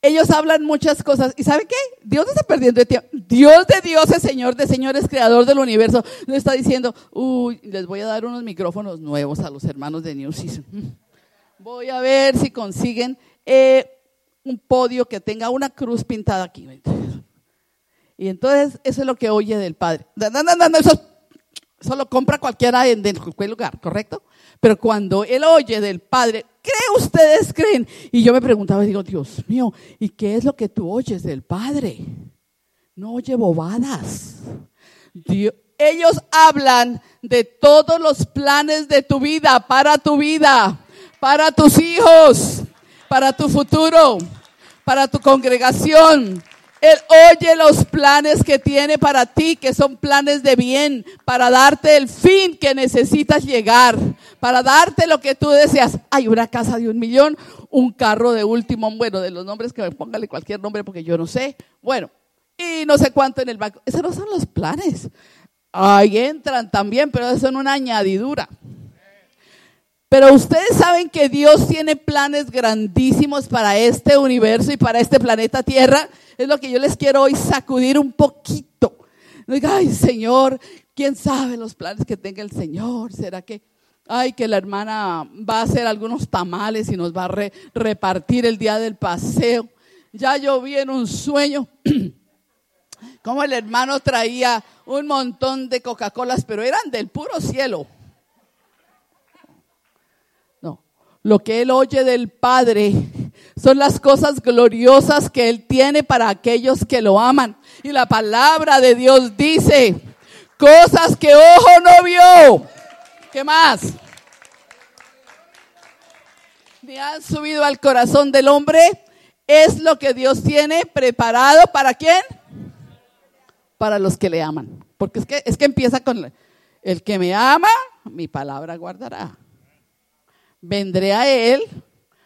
ellos hablan muchas cosas. ¿Y sabe qué? Dios está perdiendo el tiempo. Dios de Dios es Señor de señores, creador del universo. No está diciendo, uy, les voy a dar unos micrófonos nuevos a los hermanos de New Season. *laughs* Voy a ver si consiguen eh, un podio que tenga una cruz pintada aquí. Y entonces eso es lo que oye del Padre. No, no, no, no eso, eso, lo compra cualquiera en, cualquier lugar, ¿correcto? Pero cuando él oye del Padre, ¿qué ustedes creen? Y yo me preguntaba, digo, Dios mío, ¿y qué es lo que tú oyes del Padre? No oye bobadas. ellos hablan de todos los planes de tu vida, para tu vida, para tus hijos, para tu futuro, para tu congregación, él oye los planes que tiene para ti, que son planes de bien, para darte el fin que necesitas llegar, para darte lo que tú deseas. Hay una casa de un millón, un carro de último, bueno, de los nombres que me póngale cualquier nombre porque yo no sé. Bueno, y no sé cuánto en el banco. Esos no son los planes. Ahí entran también, pero son una añadidura. Pero ustedes saben que Dios tiene planes grandísimos para este universo y para este planeta Tierra. Es lo que yo les quiero hoy sacudir un poquito. Ay Señor, ¿quién sabe los planes que tenga el Señor? ¿Será que, ay, que la hermana va a hacer algunos tamales y nos va a repartir el día del paseo? Ya yo vi en un sueño *clears throat* como el hermano traía un montón de Coca-Colas, pero eran del puro cielo. Lo que él oye del Padre son las cosas gloriosas que él tiene para aquellos que lo aman. Y la palabra de Dios dice, cosas que ojo no vio. ¿Qué más? Ni han subido al corazón del hombre. Es lo que Dios tiene preparado para quién? Para los que le aman. Porque es que, es que empieza con el que me ama, mi palabra guardará vendré a él,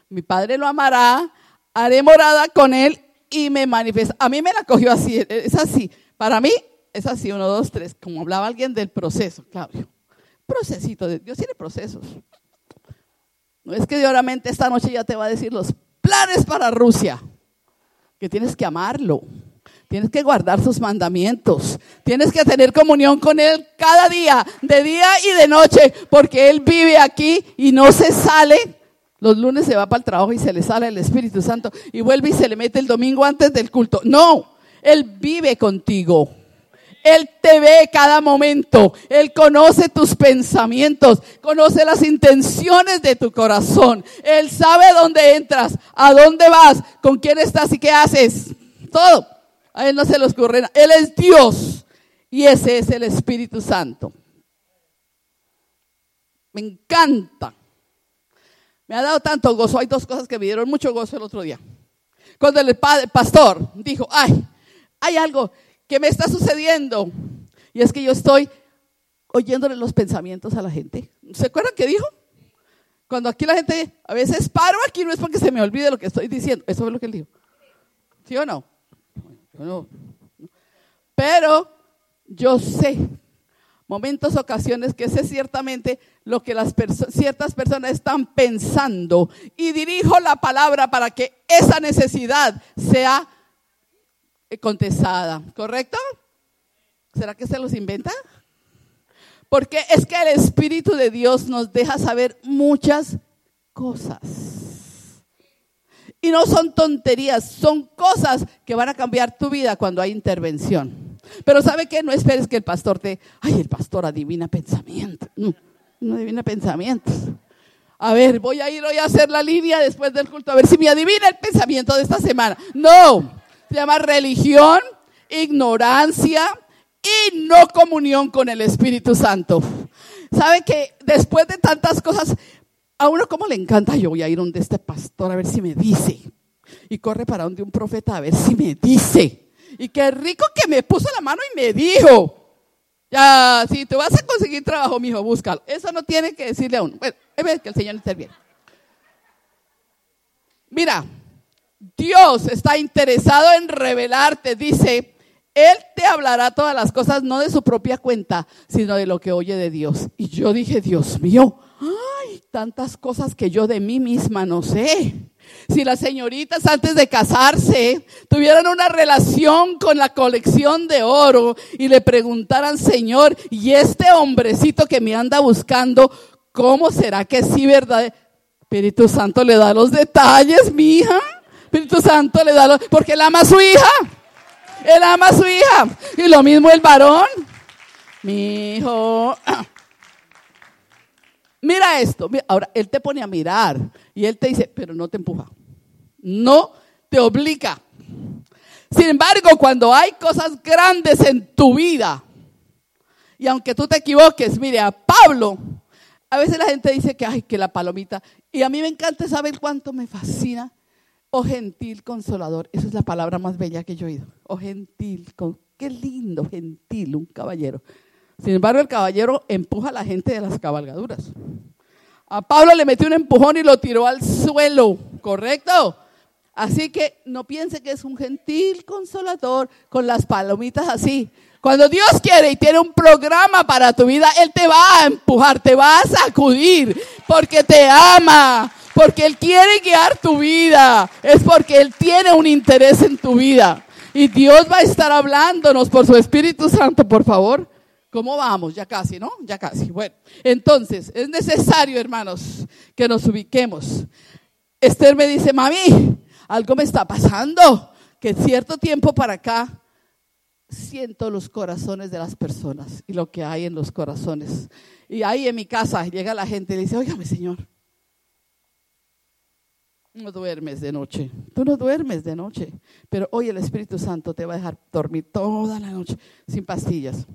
mi padre lo amará, haré morada con él y me manifiesta. A mí me la cogió así, es así. Para mí es así, uno, dos, tres, como hablaba alguien del proceso, Claudio. Procesito, Dios tiene procesos. No es que dioramente esta noche ya te va a decir los planes para Rusia, que tienes que amarlo. Tienes que guardar sus mandamientos. Tienes que tener comunión con Él cada día, de día y de noche, porque Él vive aquí y no se sale. Los lunes se va para el trabajo y se le sale el Espíritu Santo y vuelve y se le mete el domingo antes del culto. No, Él vive contigo. Él te ve cada momento. Él conoce tus pensamientos, conoce las intenciones de tu corazón. Él sabe dónde entras, a dónde vas, con quién estás y qué haces. Todo. A Él no se le ocurre Él es Dios y ese es el Espíritu Santo. Me encanta. Me ha dado tanto gozo. Hay dos cosas que me dieron mucho gozo el otro día. Cuando el pastor dijo, ay, hay algo que me está sucediendo. Y es que yo estoy oyéndole los pensamientos a la gente. ¿Se acuerdan qué dijo? Cuando aquí la gente, a veces paro aquí, no es porque se me olvide lo que estoy diciendo. Eso es lo que él dijo. ¿Sí o no? Pero yo sé momentos, ocasiones que sé ciertamente lo que las ciertas personas están pensando y dirijo la palabra para que esa necesidad sea contestada, ¿correcto? ¿Será que se los inventa? Porque es que el Espíritu de Dios nos deja saber muchas cosas. Y no son tonterías, son cosas que van a cambiar tu vida cuando hay intervención. Pero ¿sabe qué? No esperes que el pastor te, ay, el pastor adivina pensamientos. No, no adivina pensamientos. A ver, voy a ir hoy a hacer la línea después del culto, a ver si me adivina el pensamiento de esta semana. No, se llama religión, ignorancia y no comunión con el Espíritu Santo. ¿Sabe que después de tantas cosas, a uno como le encanta, yo voy a ir donde este pastor a ver si me dice. Y corre para donde un profeta a ver si me dice. Y qué rico que me puso la mano y me dijo. Ya, si te vas a conseguir trabajo, mijo, búscalo. Eso no tiene que decirle a uno. Bueno, es que el Señor bien. Mira, Dios está interesado en revelarte, dice, Él te hablará todas las cosas, no de su propia cuenta, sino de lo que oye de Dios. Y yo dije, Dios mío, tantas cosas que yo de mí misma no sé. Si las señoritas antes de casarse tuvieran una relación con la colección de oro y le preguntaran, Señor, ¿y este hombrecito que me anda buscando, cómo será que sí, verdad? Espíritu Santo le da los detalles, mi hija. Espíritu Santo le da los, porque él ama a su hija. Él ama a su hija. Y lo mismo el varón. Mi hijo. Mira esto. Ahora, él te pone a mirar y él te dice, pero no te empuja. No te obliga. Sin embargo, cuando hay cosas grandes en tu vida, y aunque tú te equivoques, mire, a Pablo, a veces la gente dice que, ay, que la palomita, y a mí me encanta saber cuánto me fascina, oh gentil consolador, esa es la palabra más bella que yo he oído, oh gentil, qué lindo, gentil, un caballero. Sin embargo, el caballero empuja a la gente de las cabalgaduras. A Pablo le metió un empujón y lo tiró al suelo, ¿correcto? Así que no piense que es un gentil consolador con las palomitas así. Cuando Dios quiere y tiene un programa para tu vida, Él te va a empujar, te va a sacudir, porque te ama, porque Él quiere guiar tu vida, es porque Él tiene un interés en tu vida. Y Dios va a estar hablándonos por su Espíritu Santo, por favor. ¿Cómo vamos? Ya casi, ¿no? Ya casi. Bueno, entonces es necesario, hermanos, que nos ubiquemos. Esther me dice, mami, algo me está pasando, que cierto tiempo para acá siento los corazones de las personas y lo que hay en los corazones. Y ahí en mi casa llega la gente y le dice, óigame, señor, no duermes de noche, tú no duermes de noche, pero hoy el Espíritu Santo te va a dejar dormir toda la noche sin pastillas.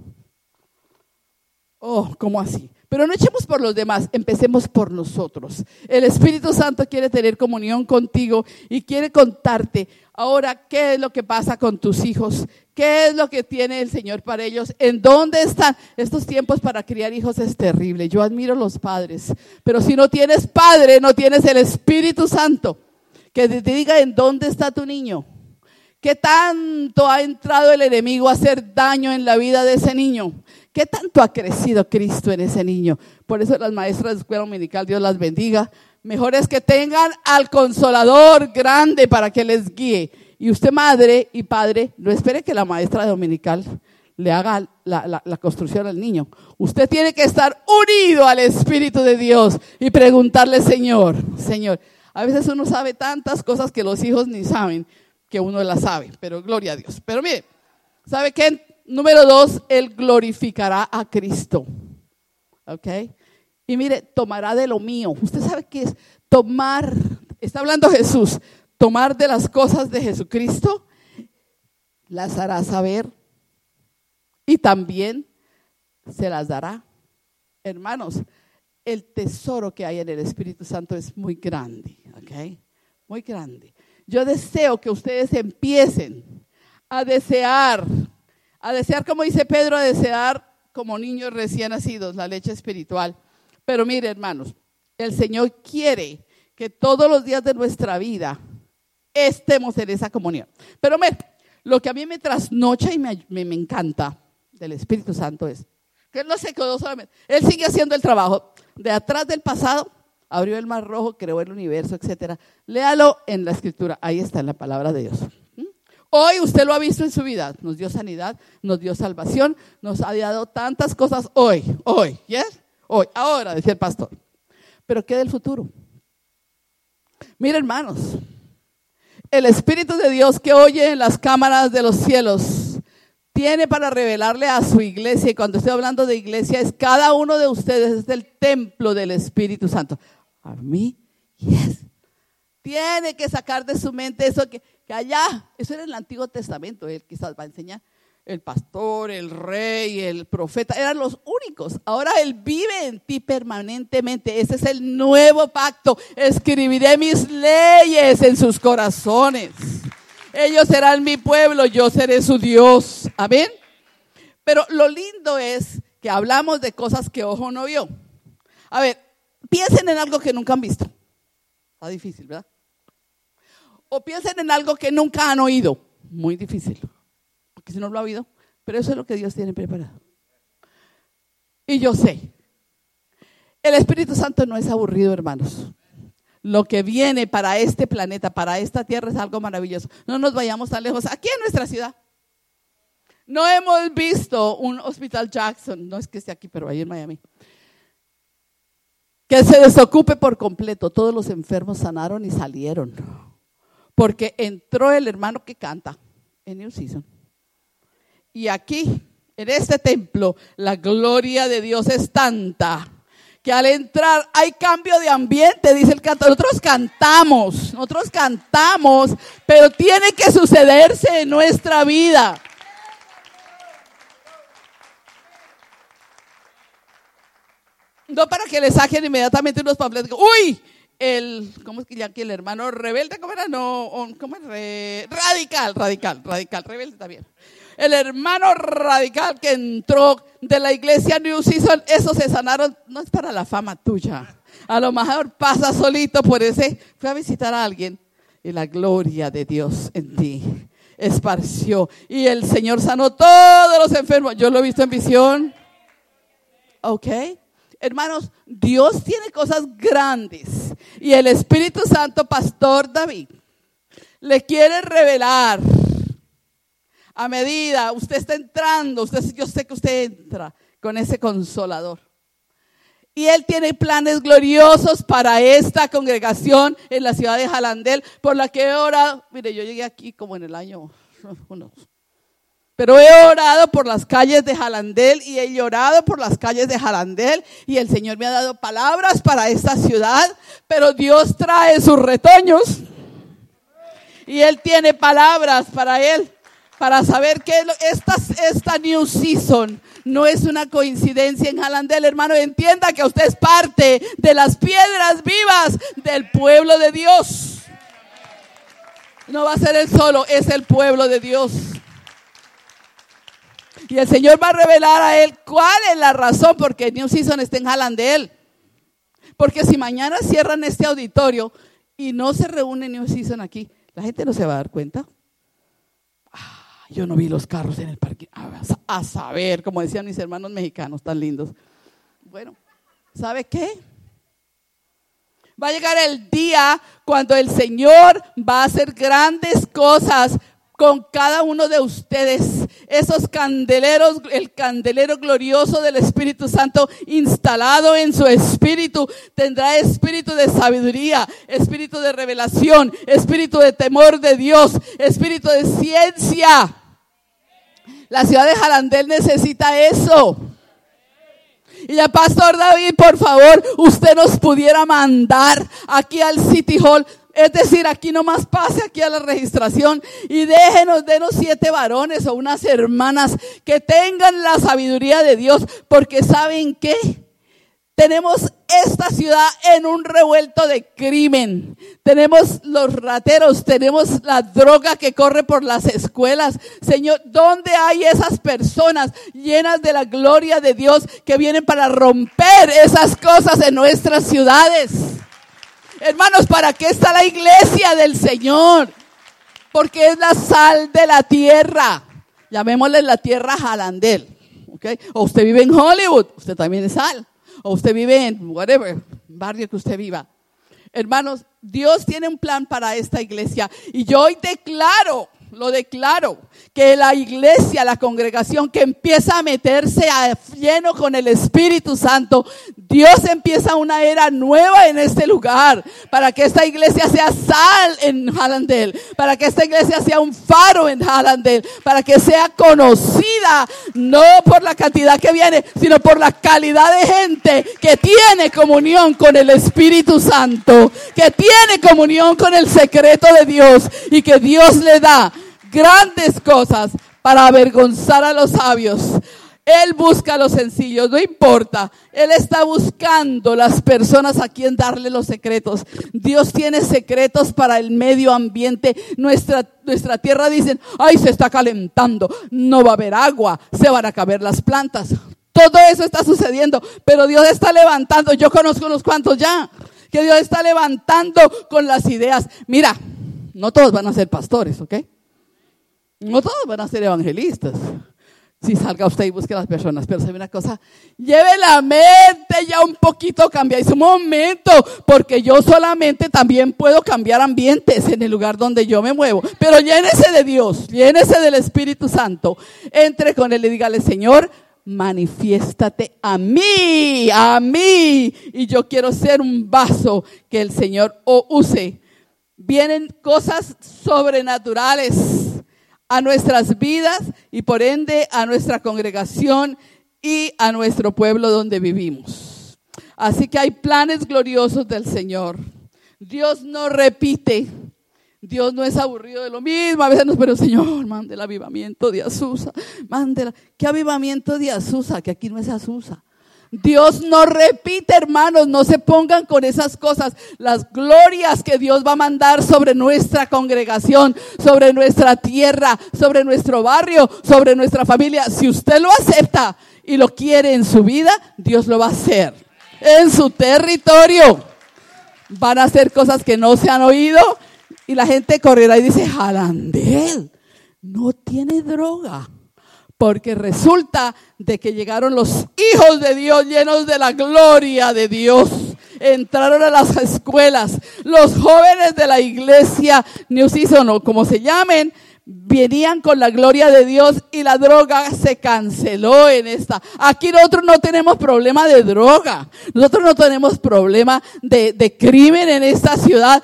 Oh, ¿cómo así? Pero no echemos por los demás, empecemos por nosotros. El Espíritu Santo quiere tener comunión contigo y quiere contarte ahora qué es lo que pasa con tus hijos, qué es lo que tiene el Señor para ellos, en dónde están. Estos tiempos para criar hijos es terrible. Yo admiro los padres, pero si no tienes padre, no tienes el Espíritu Santo que te diga en dónde está tu niño. ¿Qué tanto ha entrado el enemigo a hacer daño en la vida de ese niño? ¿Qué tanto ha crecido Cristo en ese niño? Por eso las maestras de escuela dominical, Dios las bendiga. Mejor es que tengan al consolador grande para que les guíe. Y usted, madre y padre, no espere que la maestra dominical le haga la, la, construcción al niño. Usted tiene que estar unido al Espíritu de Dios y preguntarle, Señor, Señor. A veces uno sabe tantas cosas que los hijos ni saben que uno las sabe, pero gloria a Dios. Pero mire, ¿sabe qué? Número dos, Él glorificará a Cristo. ¿Ok? Y mire, tomará de lo mío. Usted sabe qué es tomar, está hablando Jesús, tomar de las cosas de Jesucristo, las hará saber y también se las dará. Hermanos, el tesoro que hay en el Espíritu Santo es muy grande, ¿ok? Muy grande. Yo deseo que ustedes empiecen a desear a desear, como dice Pedro, a desear como niños recién nacidos la leche espiritual. Pero mire, hermanos, el Señor quiere que todos los días de nuestra vida estemos en esa comunión. Pero mire, Lo que a mí me trasnocha y me, me, me encanta del Espíritu Santo es que Él no se quedó solamente. Él sigue haciendo el trabajo. De atrás del pasado, abrió el mar rojo, creó el universo, etc. Léalo en la escritura. Ahí está en la palabra de Dios. Hoy usted lo ha visto en su vida. Nos dio sanidad, nos dio salvación, nos ha dado tantas cosas hoy, hoy, ¿yes? Hoy, ahora, decía el pastor. Pero ¿qué del futuro? Mira, hermanos, el Espíritu de Dios que oye en las cámaras de los cielos tiene para revelarle a su iglesia, y cuando estoy hablando de iglesia, es cada uno de ustedes, es el templo del Espíritu Santo. A mí, yes. Tiene que sacar de su mente eso que, que allá, eso era en el Antiguo Testamento, él quizás va a enseñar. El pastor, el rey, el profeta, eran los únicos. Ahora Él vive en ti permanentemente. Ese es el nuevo pacto. Escribiré mis leyes en sus corazones. Ellos serán mi pueblo, yo seré su Dios. Amén. Pero lo lindo es que hablamos de cosas que ojo no vio. A ver, piensen en algo que nunca han visto. Está difícil, ¿verdad? O piensen en algo que nunca han oído. Muy difícil. Porque si no lo ha oído. Pero eso es lo que Dios tiene preparado. Y yo sé. El Espíritu Santo no es aburrido, hermanos lo que viene para este planeta, para esta tierra es algo maravilloso. No nos vayamos tan lejos. Aquí en nuestra ciudad. No hemos visto un hospital Jackson, no es que esté aquí, pero ahí en Miami, que se desocupe por completo. Todos los enfermos sanaron y salieron. Porque entró el hermano que canta en New Season. Y aquí, en este templo, la gloria de Dios es tanta que al entrar hay cambio de ambiente, dice el canto. Nosotros cantamos, nosotros cantamos, pero tiene que sucederse en nuestra vida. No para que le saquen inmediatamente unos panfletos. Uy, el, ¿cómo es que ya aquí el hermano rebelde? ¿Cómo era? No, ¿cómo es? Radical, radical, radical, rebelde también el hermano radical que entró de la iglesia New Season, eso se sanaron, no es para la fama tuya. A lo mejor pasa solito por ese, fue a visitar a alguien y la gloria de Dios en ti esparció y el Señor sanó todos los enfermos. Yo lo he visto en visión. ¿Ok? Hermanos, Dios tiene cosas grandes y el Espíritu Santo, Pastor David, le quiere revelar a medida usted está entrando, usted, yo sé que usted entra con ese consolador. Y Él tiene planes gloriosos para esta congregación en la ciudad de Jalandel, por la que orado. Mire, yo llegué aquí como en el año, *laughs* pero he orado por las calles de Jalandel y he llorado por las calles de Jalandel y el Señor me ha dado palabras para esta ciudad, pero Dios trae sus retoños y Él tiene palabras para Él para saber que esta, esta New Season no es una coincidencia en Jalandel, hermano. Entienda que usted es parte de las piedras vivas del pueblo de Dios. No va a ser él solo, es el pueblo de Dios. Y el Señor va a revelar a él cuál es la razón por qué New Season está en Jalandel. Porque si mañana cierran este auditorio y no se reúne New Season aquí, la gente no se va a dar cuenta. Yo no vi los carros en el parque. A saber, como decían mis hermanos mexicanos tan lindos. Bueno, ¿sabe qué? Va a llegar el día cuando el Señor va a hacer grandes cosas con cada uno de ustedes. Esos candeleros, el candelero glorioso del Espíritu Santo instalado en su espíritu, tendrá espíritu de sabiduría, espíritu de revelación, espíritu de temor de Dios, espíritu de ciencia. La ciudad de Jalandel necesita eso. Y ya, Pastor David, por favor, usted nos pudiera mandar aquí al City Hall. Es decir, aquí nomás pase aquí a la registración y déjenos, denos siete varones o unas hermanas que tengan la sabiduría de Dios, porque saben qué? Tenemos esta ciudad en un revuelto de crimen. Tenemos los rateros, tenemos la droga que corre por las escuelas. Señor, ¿dónde hay esas personas llenas de la gloria de Dios que vienen para romper esas cosas en nuestras ciudades? Hermanos, ¿para qué está la iglesia del Señor? porque es la sal de la tierra. Llamémosle la tierra Jalandel. ¿okay? O usted vive en Hollywood, usted también es sal. O usted vive en whatever, barrio que usted viva. Hermanos, Dios tiene un plan para esta iglesia. Y yo hoy declaro lo declaro, que la iglesia, la congregación que empieza a meterse a lleno con el Espíritu Santo, Dios empieza una era nueva en este lugar, para que esta iglesia sea sal en Hallandale, para que esta iglesia sea un faro en Hallandale, para que sea conocida no por la cantidad que viene, sino por la calidad de gente que tiene comunión con el Espíritu Santo, que tiene comunión con el secreto de Dios y que Dios le da grandes cosas para avergonzar a los sabios. Él busca a los sencillos, no importa. Él está buscando las personas a quien darle los secretos. Dios tiene secretos para el medio ambiente. Nuestra, nuestra tierra dicen, ay, se está calentando, no va a haber agua, se van a caber las plantas. Todo eso está sucediendo, pero Dios está levantando. Yo conozco unos cuantos ya, que Dios está levantando con las ideas. Mira, no todos van a ser pastores, ¿ok? No todos van a ser evangelistas. Si salga usted y busque a las personas, pero sabe una cosa, lleve la mente ya un poquito cambiáis un momento, porque yo solamente también puedo cambiar ambientes en el lugar donde yo me muevo. Pero llénese de Dios, llénese del Espíritu Santo. Entre con él y dígale, Señor, manifiéstate a mí, a mí. Y yo quiero ser un vaso que el Señor use. Vienen cosas sobrenaturales a nuestras vidas y por ende a nuestra congregación y a nuestro pueblo donde vivimos. Así que hay planes gloriosos del Señor. Dios no repite. Dios no es aburrido de lo mismo. A veces nos pero Señor, mande el avivamiento de Azusa. Mándela. ¿Qué avivamiento de Azusa? Que aquí no es Azusa. Dios no repite, hermanos, no se pongan con esas cosas. Las glorias que Dios va a mandar sobre nuestra congregación, sobre nuestra tierra, sobre nuestro barrio, sobre nuestra familia. Si usted lo acepta y lo quiere en su vida, Dios lo va a hacer. En su territorio. Van a hacer cosas que no se han oído y la gente correrá y dice, Jalandel, no tiene droga porque resulta de que llegaron los hijos de Dios llenos de la gloria de Dios. Entraron a las escuelas. Los jóvenes de la iglesia New Season o como se llamen, venían con la gloria de Dios y la droga se canceló en esta. Aquí nosotros no tenemos problema de droga. Nosotros no tenemos problema de, de crimen en esta ciudad.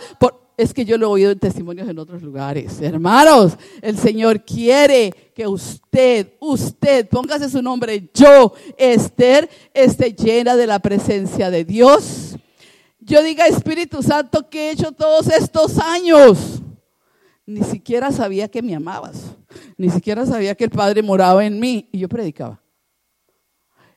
Es que yo lo he oído en testimonios en otros lugares. Hermanos, el Señor quiere que usted, usted, póngase su nombre, yo, Esther, esté llena de la presencia de Dios. Yo diga, Espíritu Santo, ¿qué he hecho todos estos años? Ni siquiera sabía que me amabas. Ni siquiera sabía que el Padre moraba en mí. Y yo predicaba.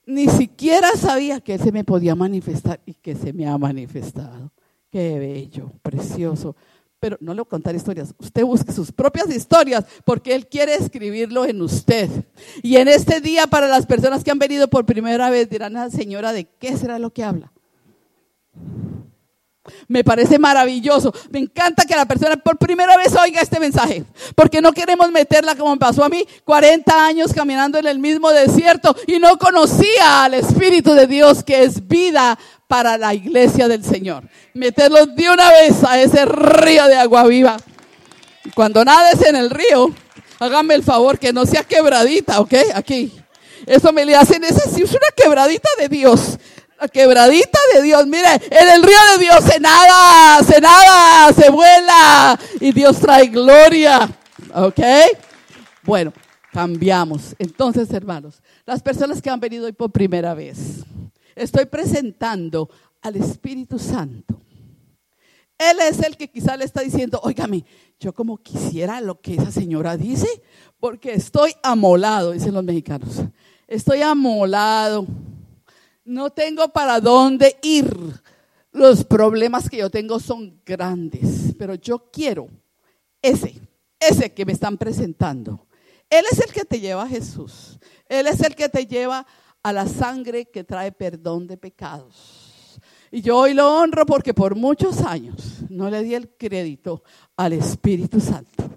Ni siquiera sabía que se me podía manifestar y que se me ha manifestado. Qué bello, precioso. Pero no le voy a contar historias. Usted busque sus propias historias porque Él quiere escribirlo en usted. Y en este día, para las personas que han venido por primera vez, dirán a la señora de qué será lo que habla. Me parece maravilloso. Me encanta que la persona por primera vez oiga este mensaje. Porque no queremos meterla como me pasó a mí, 40 años caminando en el mismo desierto y no conocía al Espíritu de Dios que es vida para la iglesia del Señor. Meterlos de una vez a ese río de agua viva. Cuando nades en el río, hágame el favor que no sea quebradita, ¿ok? Aquí. Eso me le hacen, esa es una quebradita de Dios. La quebradita de Dios. Mire, en el río de Dios se nada, se nada, se vuela. Y Dios trae gloria. ¿Ok? Bueno, cambiamos. Entonces, hermanos, las personas que han venido hoy por primera vez, estoy presentando al Espíritu Santo. Él es el que quizá le está diciendo, óigame, yo como quisiera lo que esa señora dice, porque estoy amolado, dicen los mexicanos. Estoy amolado no tengo para dónde ir. Los problemas que yo tengo son grandes, pero yo quiero ese, ese que me están presentando. Él es el que te lleva a Jesús. Él es el que te lleva a la sangre que trae perdón de pecados. Y yo hoy lo honro porque por muchos años no le di el crédito al Espíritu Santo.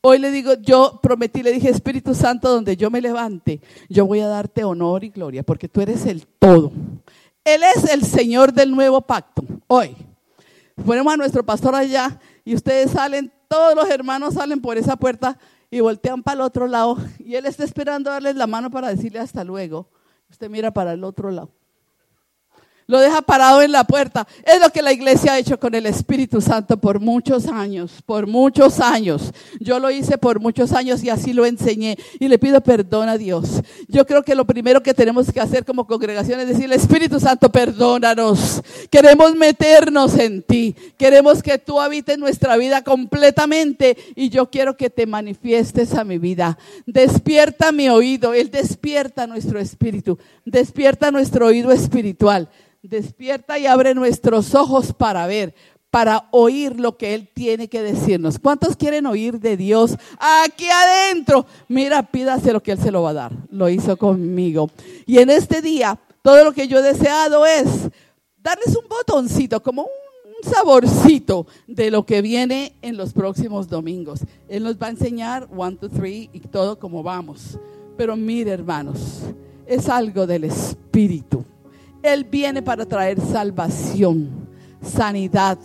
Hoy le digo, yo prometí, le dije, Espíritu Santo, donde yo me levante, yo voy a darte honor y gloria, porque tú eres el todo. Él es el Señor del nuevo pacto. Hoy ponemos a nuestro pastor allá y ustedes salen, todos los hermanos salen por esa puerta y voltean para el otro lado y él está esperando darles la mano para decirle hasta luego. Usted mira para el otro lado lo deja parado en la puerta. Es lo que la iglesia ha hecho con el Espíritu Santo por muchos años, por muchos años. Yo lo hice por muchos años y así lo enseñé y le pido perdón a Dios. Yo creo que lo primero que tenemos que hacer como congregación es decirle, Espíritu Santo, perdónanos. Queremos meternos en ti. Queremos que tú habites nuestra vida completamente y yo quiero que te manifiestes a mi vida. Despierta mi oído. Él despierta nuestro espíritu. Despierta nuestro oído espiritual despierta y abre nuestros ojos para ver, para oír lo que Él tiene que decirnos. ¿Cuántos quieren oír de Dios aquí adentro? Mira, pídase lo que Él se lo va a dar. Lo hizo conmigo. Y en este día, todo lo que yo he deseado es darles un botoncito, como un, saborcito de lo que viene en los próximos domingos. Él nos va a enseñar one, two, three y todo como vamos. Pero mire, hermanos, es algo del Espíritu. Él viene para traer salvación, sanidad.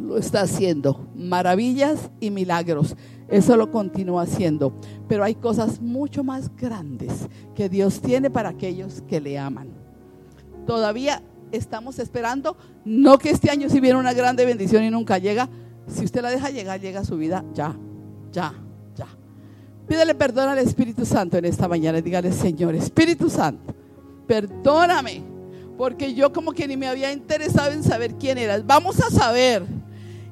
Lo está haciendo. Maravillas y milagros. Eso lo continúa haciendo. Pero hay cosas mucho más grandes que Dios tiene para aquellos que le aman. Todavía estamos esperando, no que este año si viene una grande bendición y nunca llega. Si usted la deja llegar, llega a su vida ya, ya, ya. Pídele perdón al Espíritu Santo en esta mañana. Dígale, Señor, Espíritu Santo, perdóname porque yo como que ni me había interesado en saber quién eras. Vamos a saber.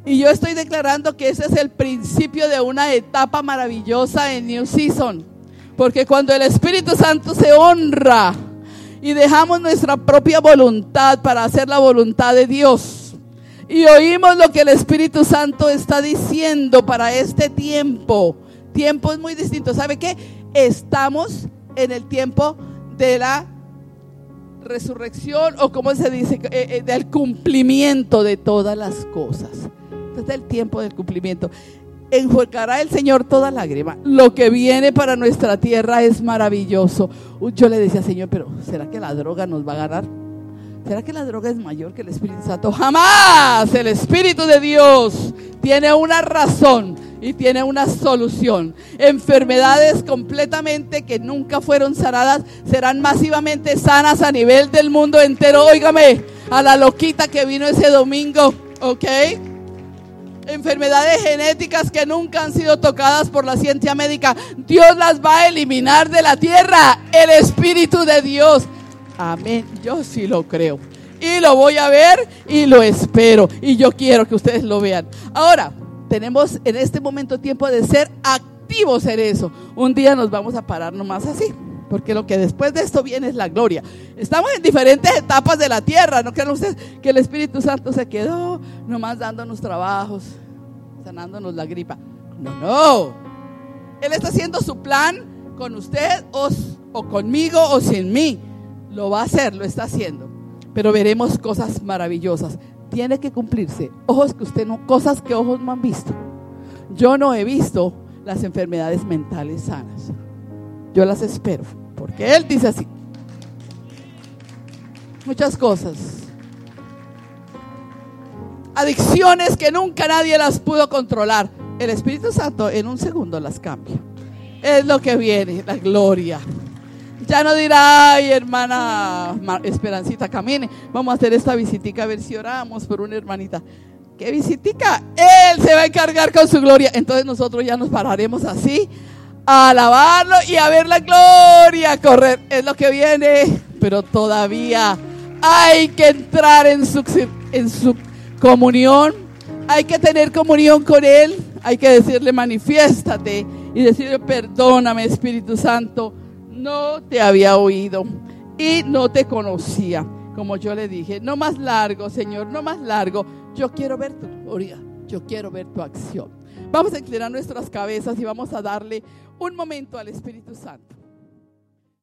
Y yo estoy declarando que ese es el principio de una etapa maravillosa en New Season. Porque cuando el Espíritu Santo se honra y dejamos nuestra propia voluntad para hacer la voluntad de Dios y oímos lo que el Espíritu Santo está diciendo para este tiempo, tiempo es muy distinto. ¿Sabe qué? Estamos en el tiempo de la resurrección o como se dice, eh, eh, del cumplimiento de todas las cosas. Este es el tiempo del cumplimiento. Enjuagará el Señor toda lágrima. Lo que viene para nuestra tierra es maravilloso. Yo le decía, Señor, pero ¿será que la droga nos va a ganar? ¿Será que la droga es mayor que el Espíritu Santo? Jamás. El Espíritu de Dios tiene una razón y tiene una solución. Enfermedades completamente que nunca fueron sanadas serán masivamente sanas a nivel del mundo entero. Óigame, a la loquita que vino ese domingo, ¿ok? Enfermedades genéticas que nunca han sido tocadas por la ciencia médica. Dios las va a eliminar de la tierra. El Espíritu de Dios. Amén. Yo sí lo creo. Y lo voy a ver y lo espero. Y yo quiero que ustedes lo vean. Ahora, tenemos en este momento tiempo de ser activos en eso. Un día nos vamos a parar nomás así, porque lo que después de esto viene es la gloria. Estamos en diferentes etapas de la tierra, no crean ustedes que el Espíritu Santo se quedó nomás dándonos trabajos, sanándonos la gripa. No, no. Él está haciendo su plan con usted o, o conmigo o sin mí. Lo va a hacer, lo está haciendo. Pero veremos cosas maravillosas tiene que cumplirse. Ojos que usted no, cosas que ojos no han visto. Yo no he visto las enfermedades mentales sanas. Yo las espero, porque Él dice así. Muchas cosas. Adicciones que nunca nadie las pudo controlar. El Espíritu Santo en un segundo las cambia. Es lo que viene, la gloria. Ya no dirá, hermana Esperancita, camine. Vamos a hacer esta visitica a ver si oramos por una hermanita. ¿Qué visitica? Él se va a encargar con su gloria. Entonces nosotros ya nos pararemos así a alabarlo y a ver la gloria correr. Es lo que viene, pero todavía hay que entrar en su, en su comunión. Hay que tener comunión con Él. Hay que decirle, manifiéstate y decirle, perdóname, Espíritu Santo no te había oído y no te conocía. Como yo le dije, no más largo, Señor, no más largo. Yo quiero ver tu gloria, yo quiero ver tu acción. Vamos a inclinar nuestras cabezas y vamos a darle un momento al Espíritu Santo.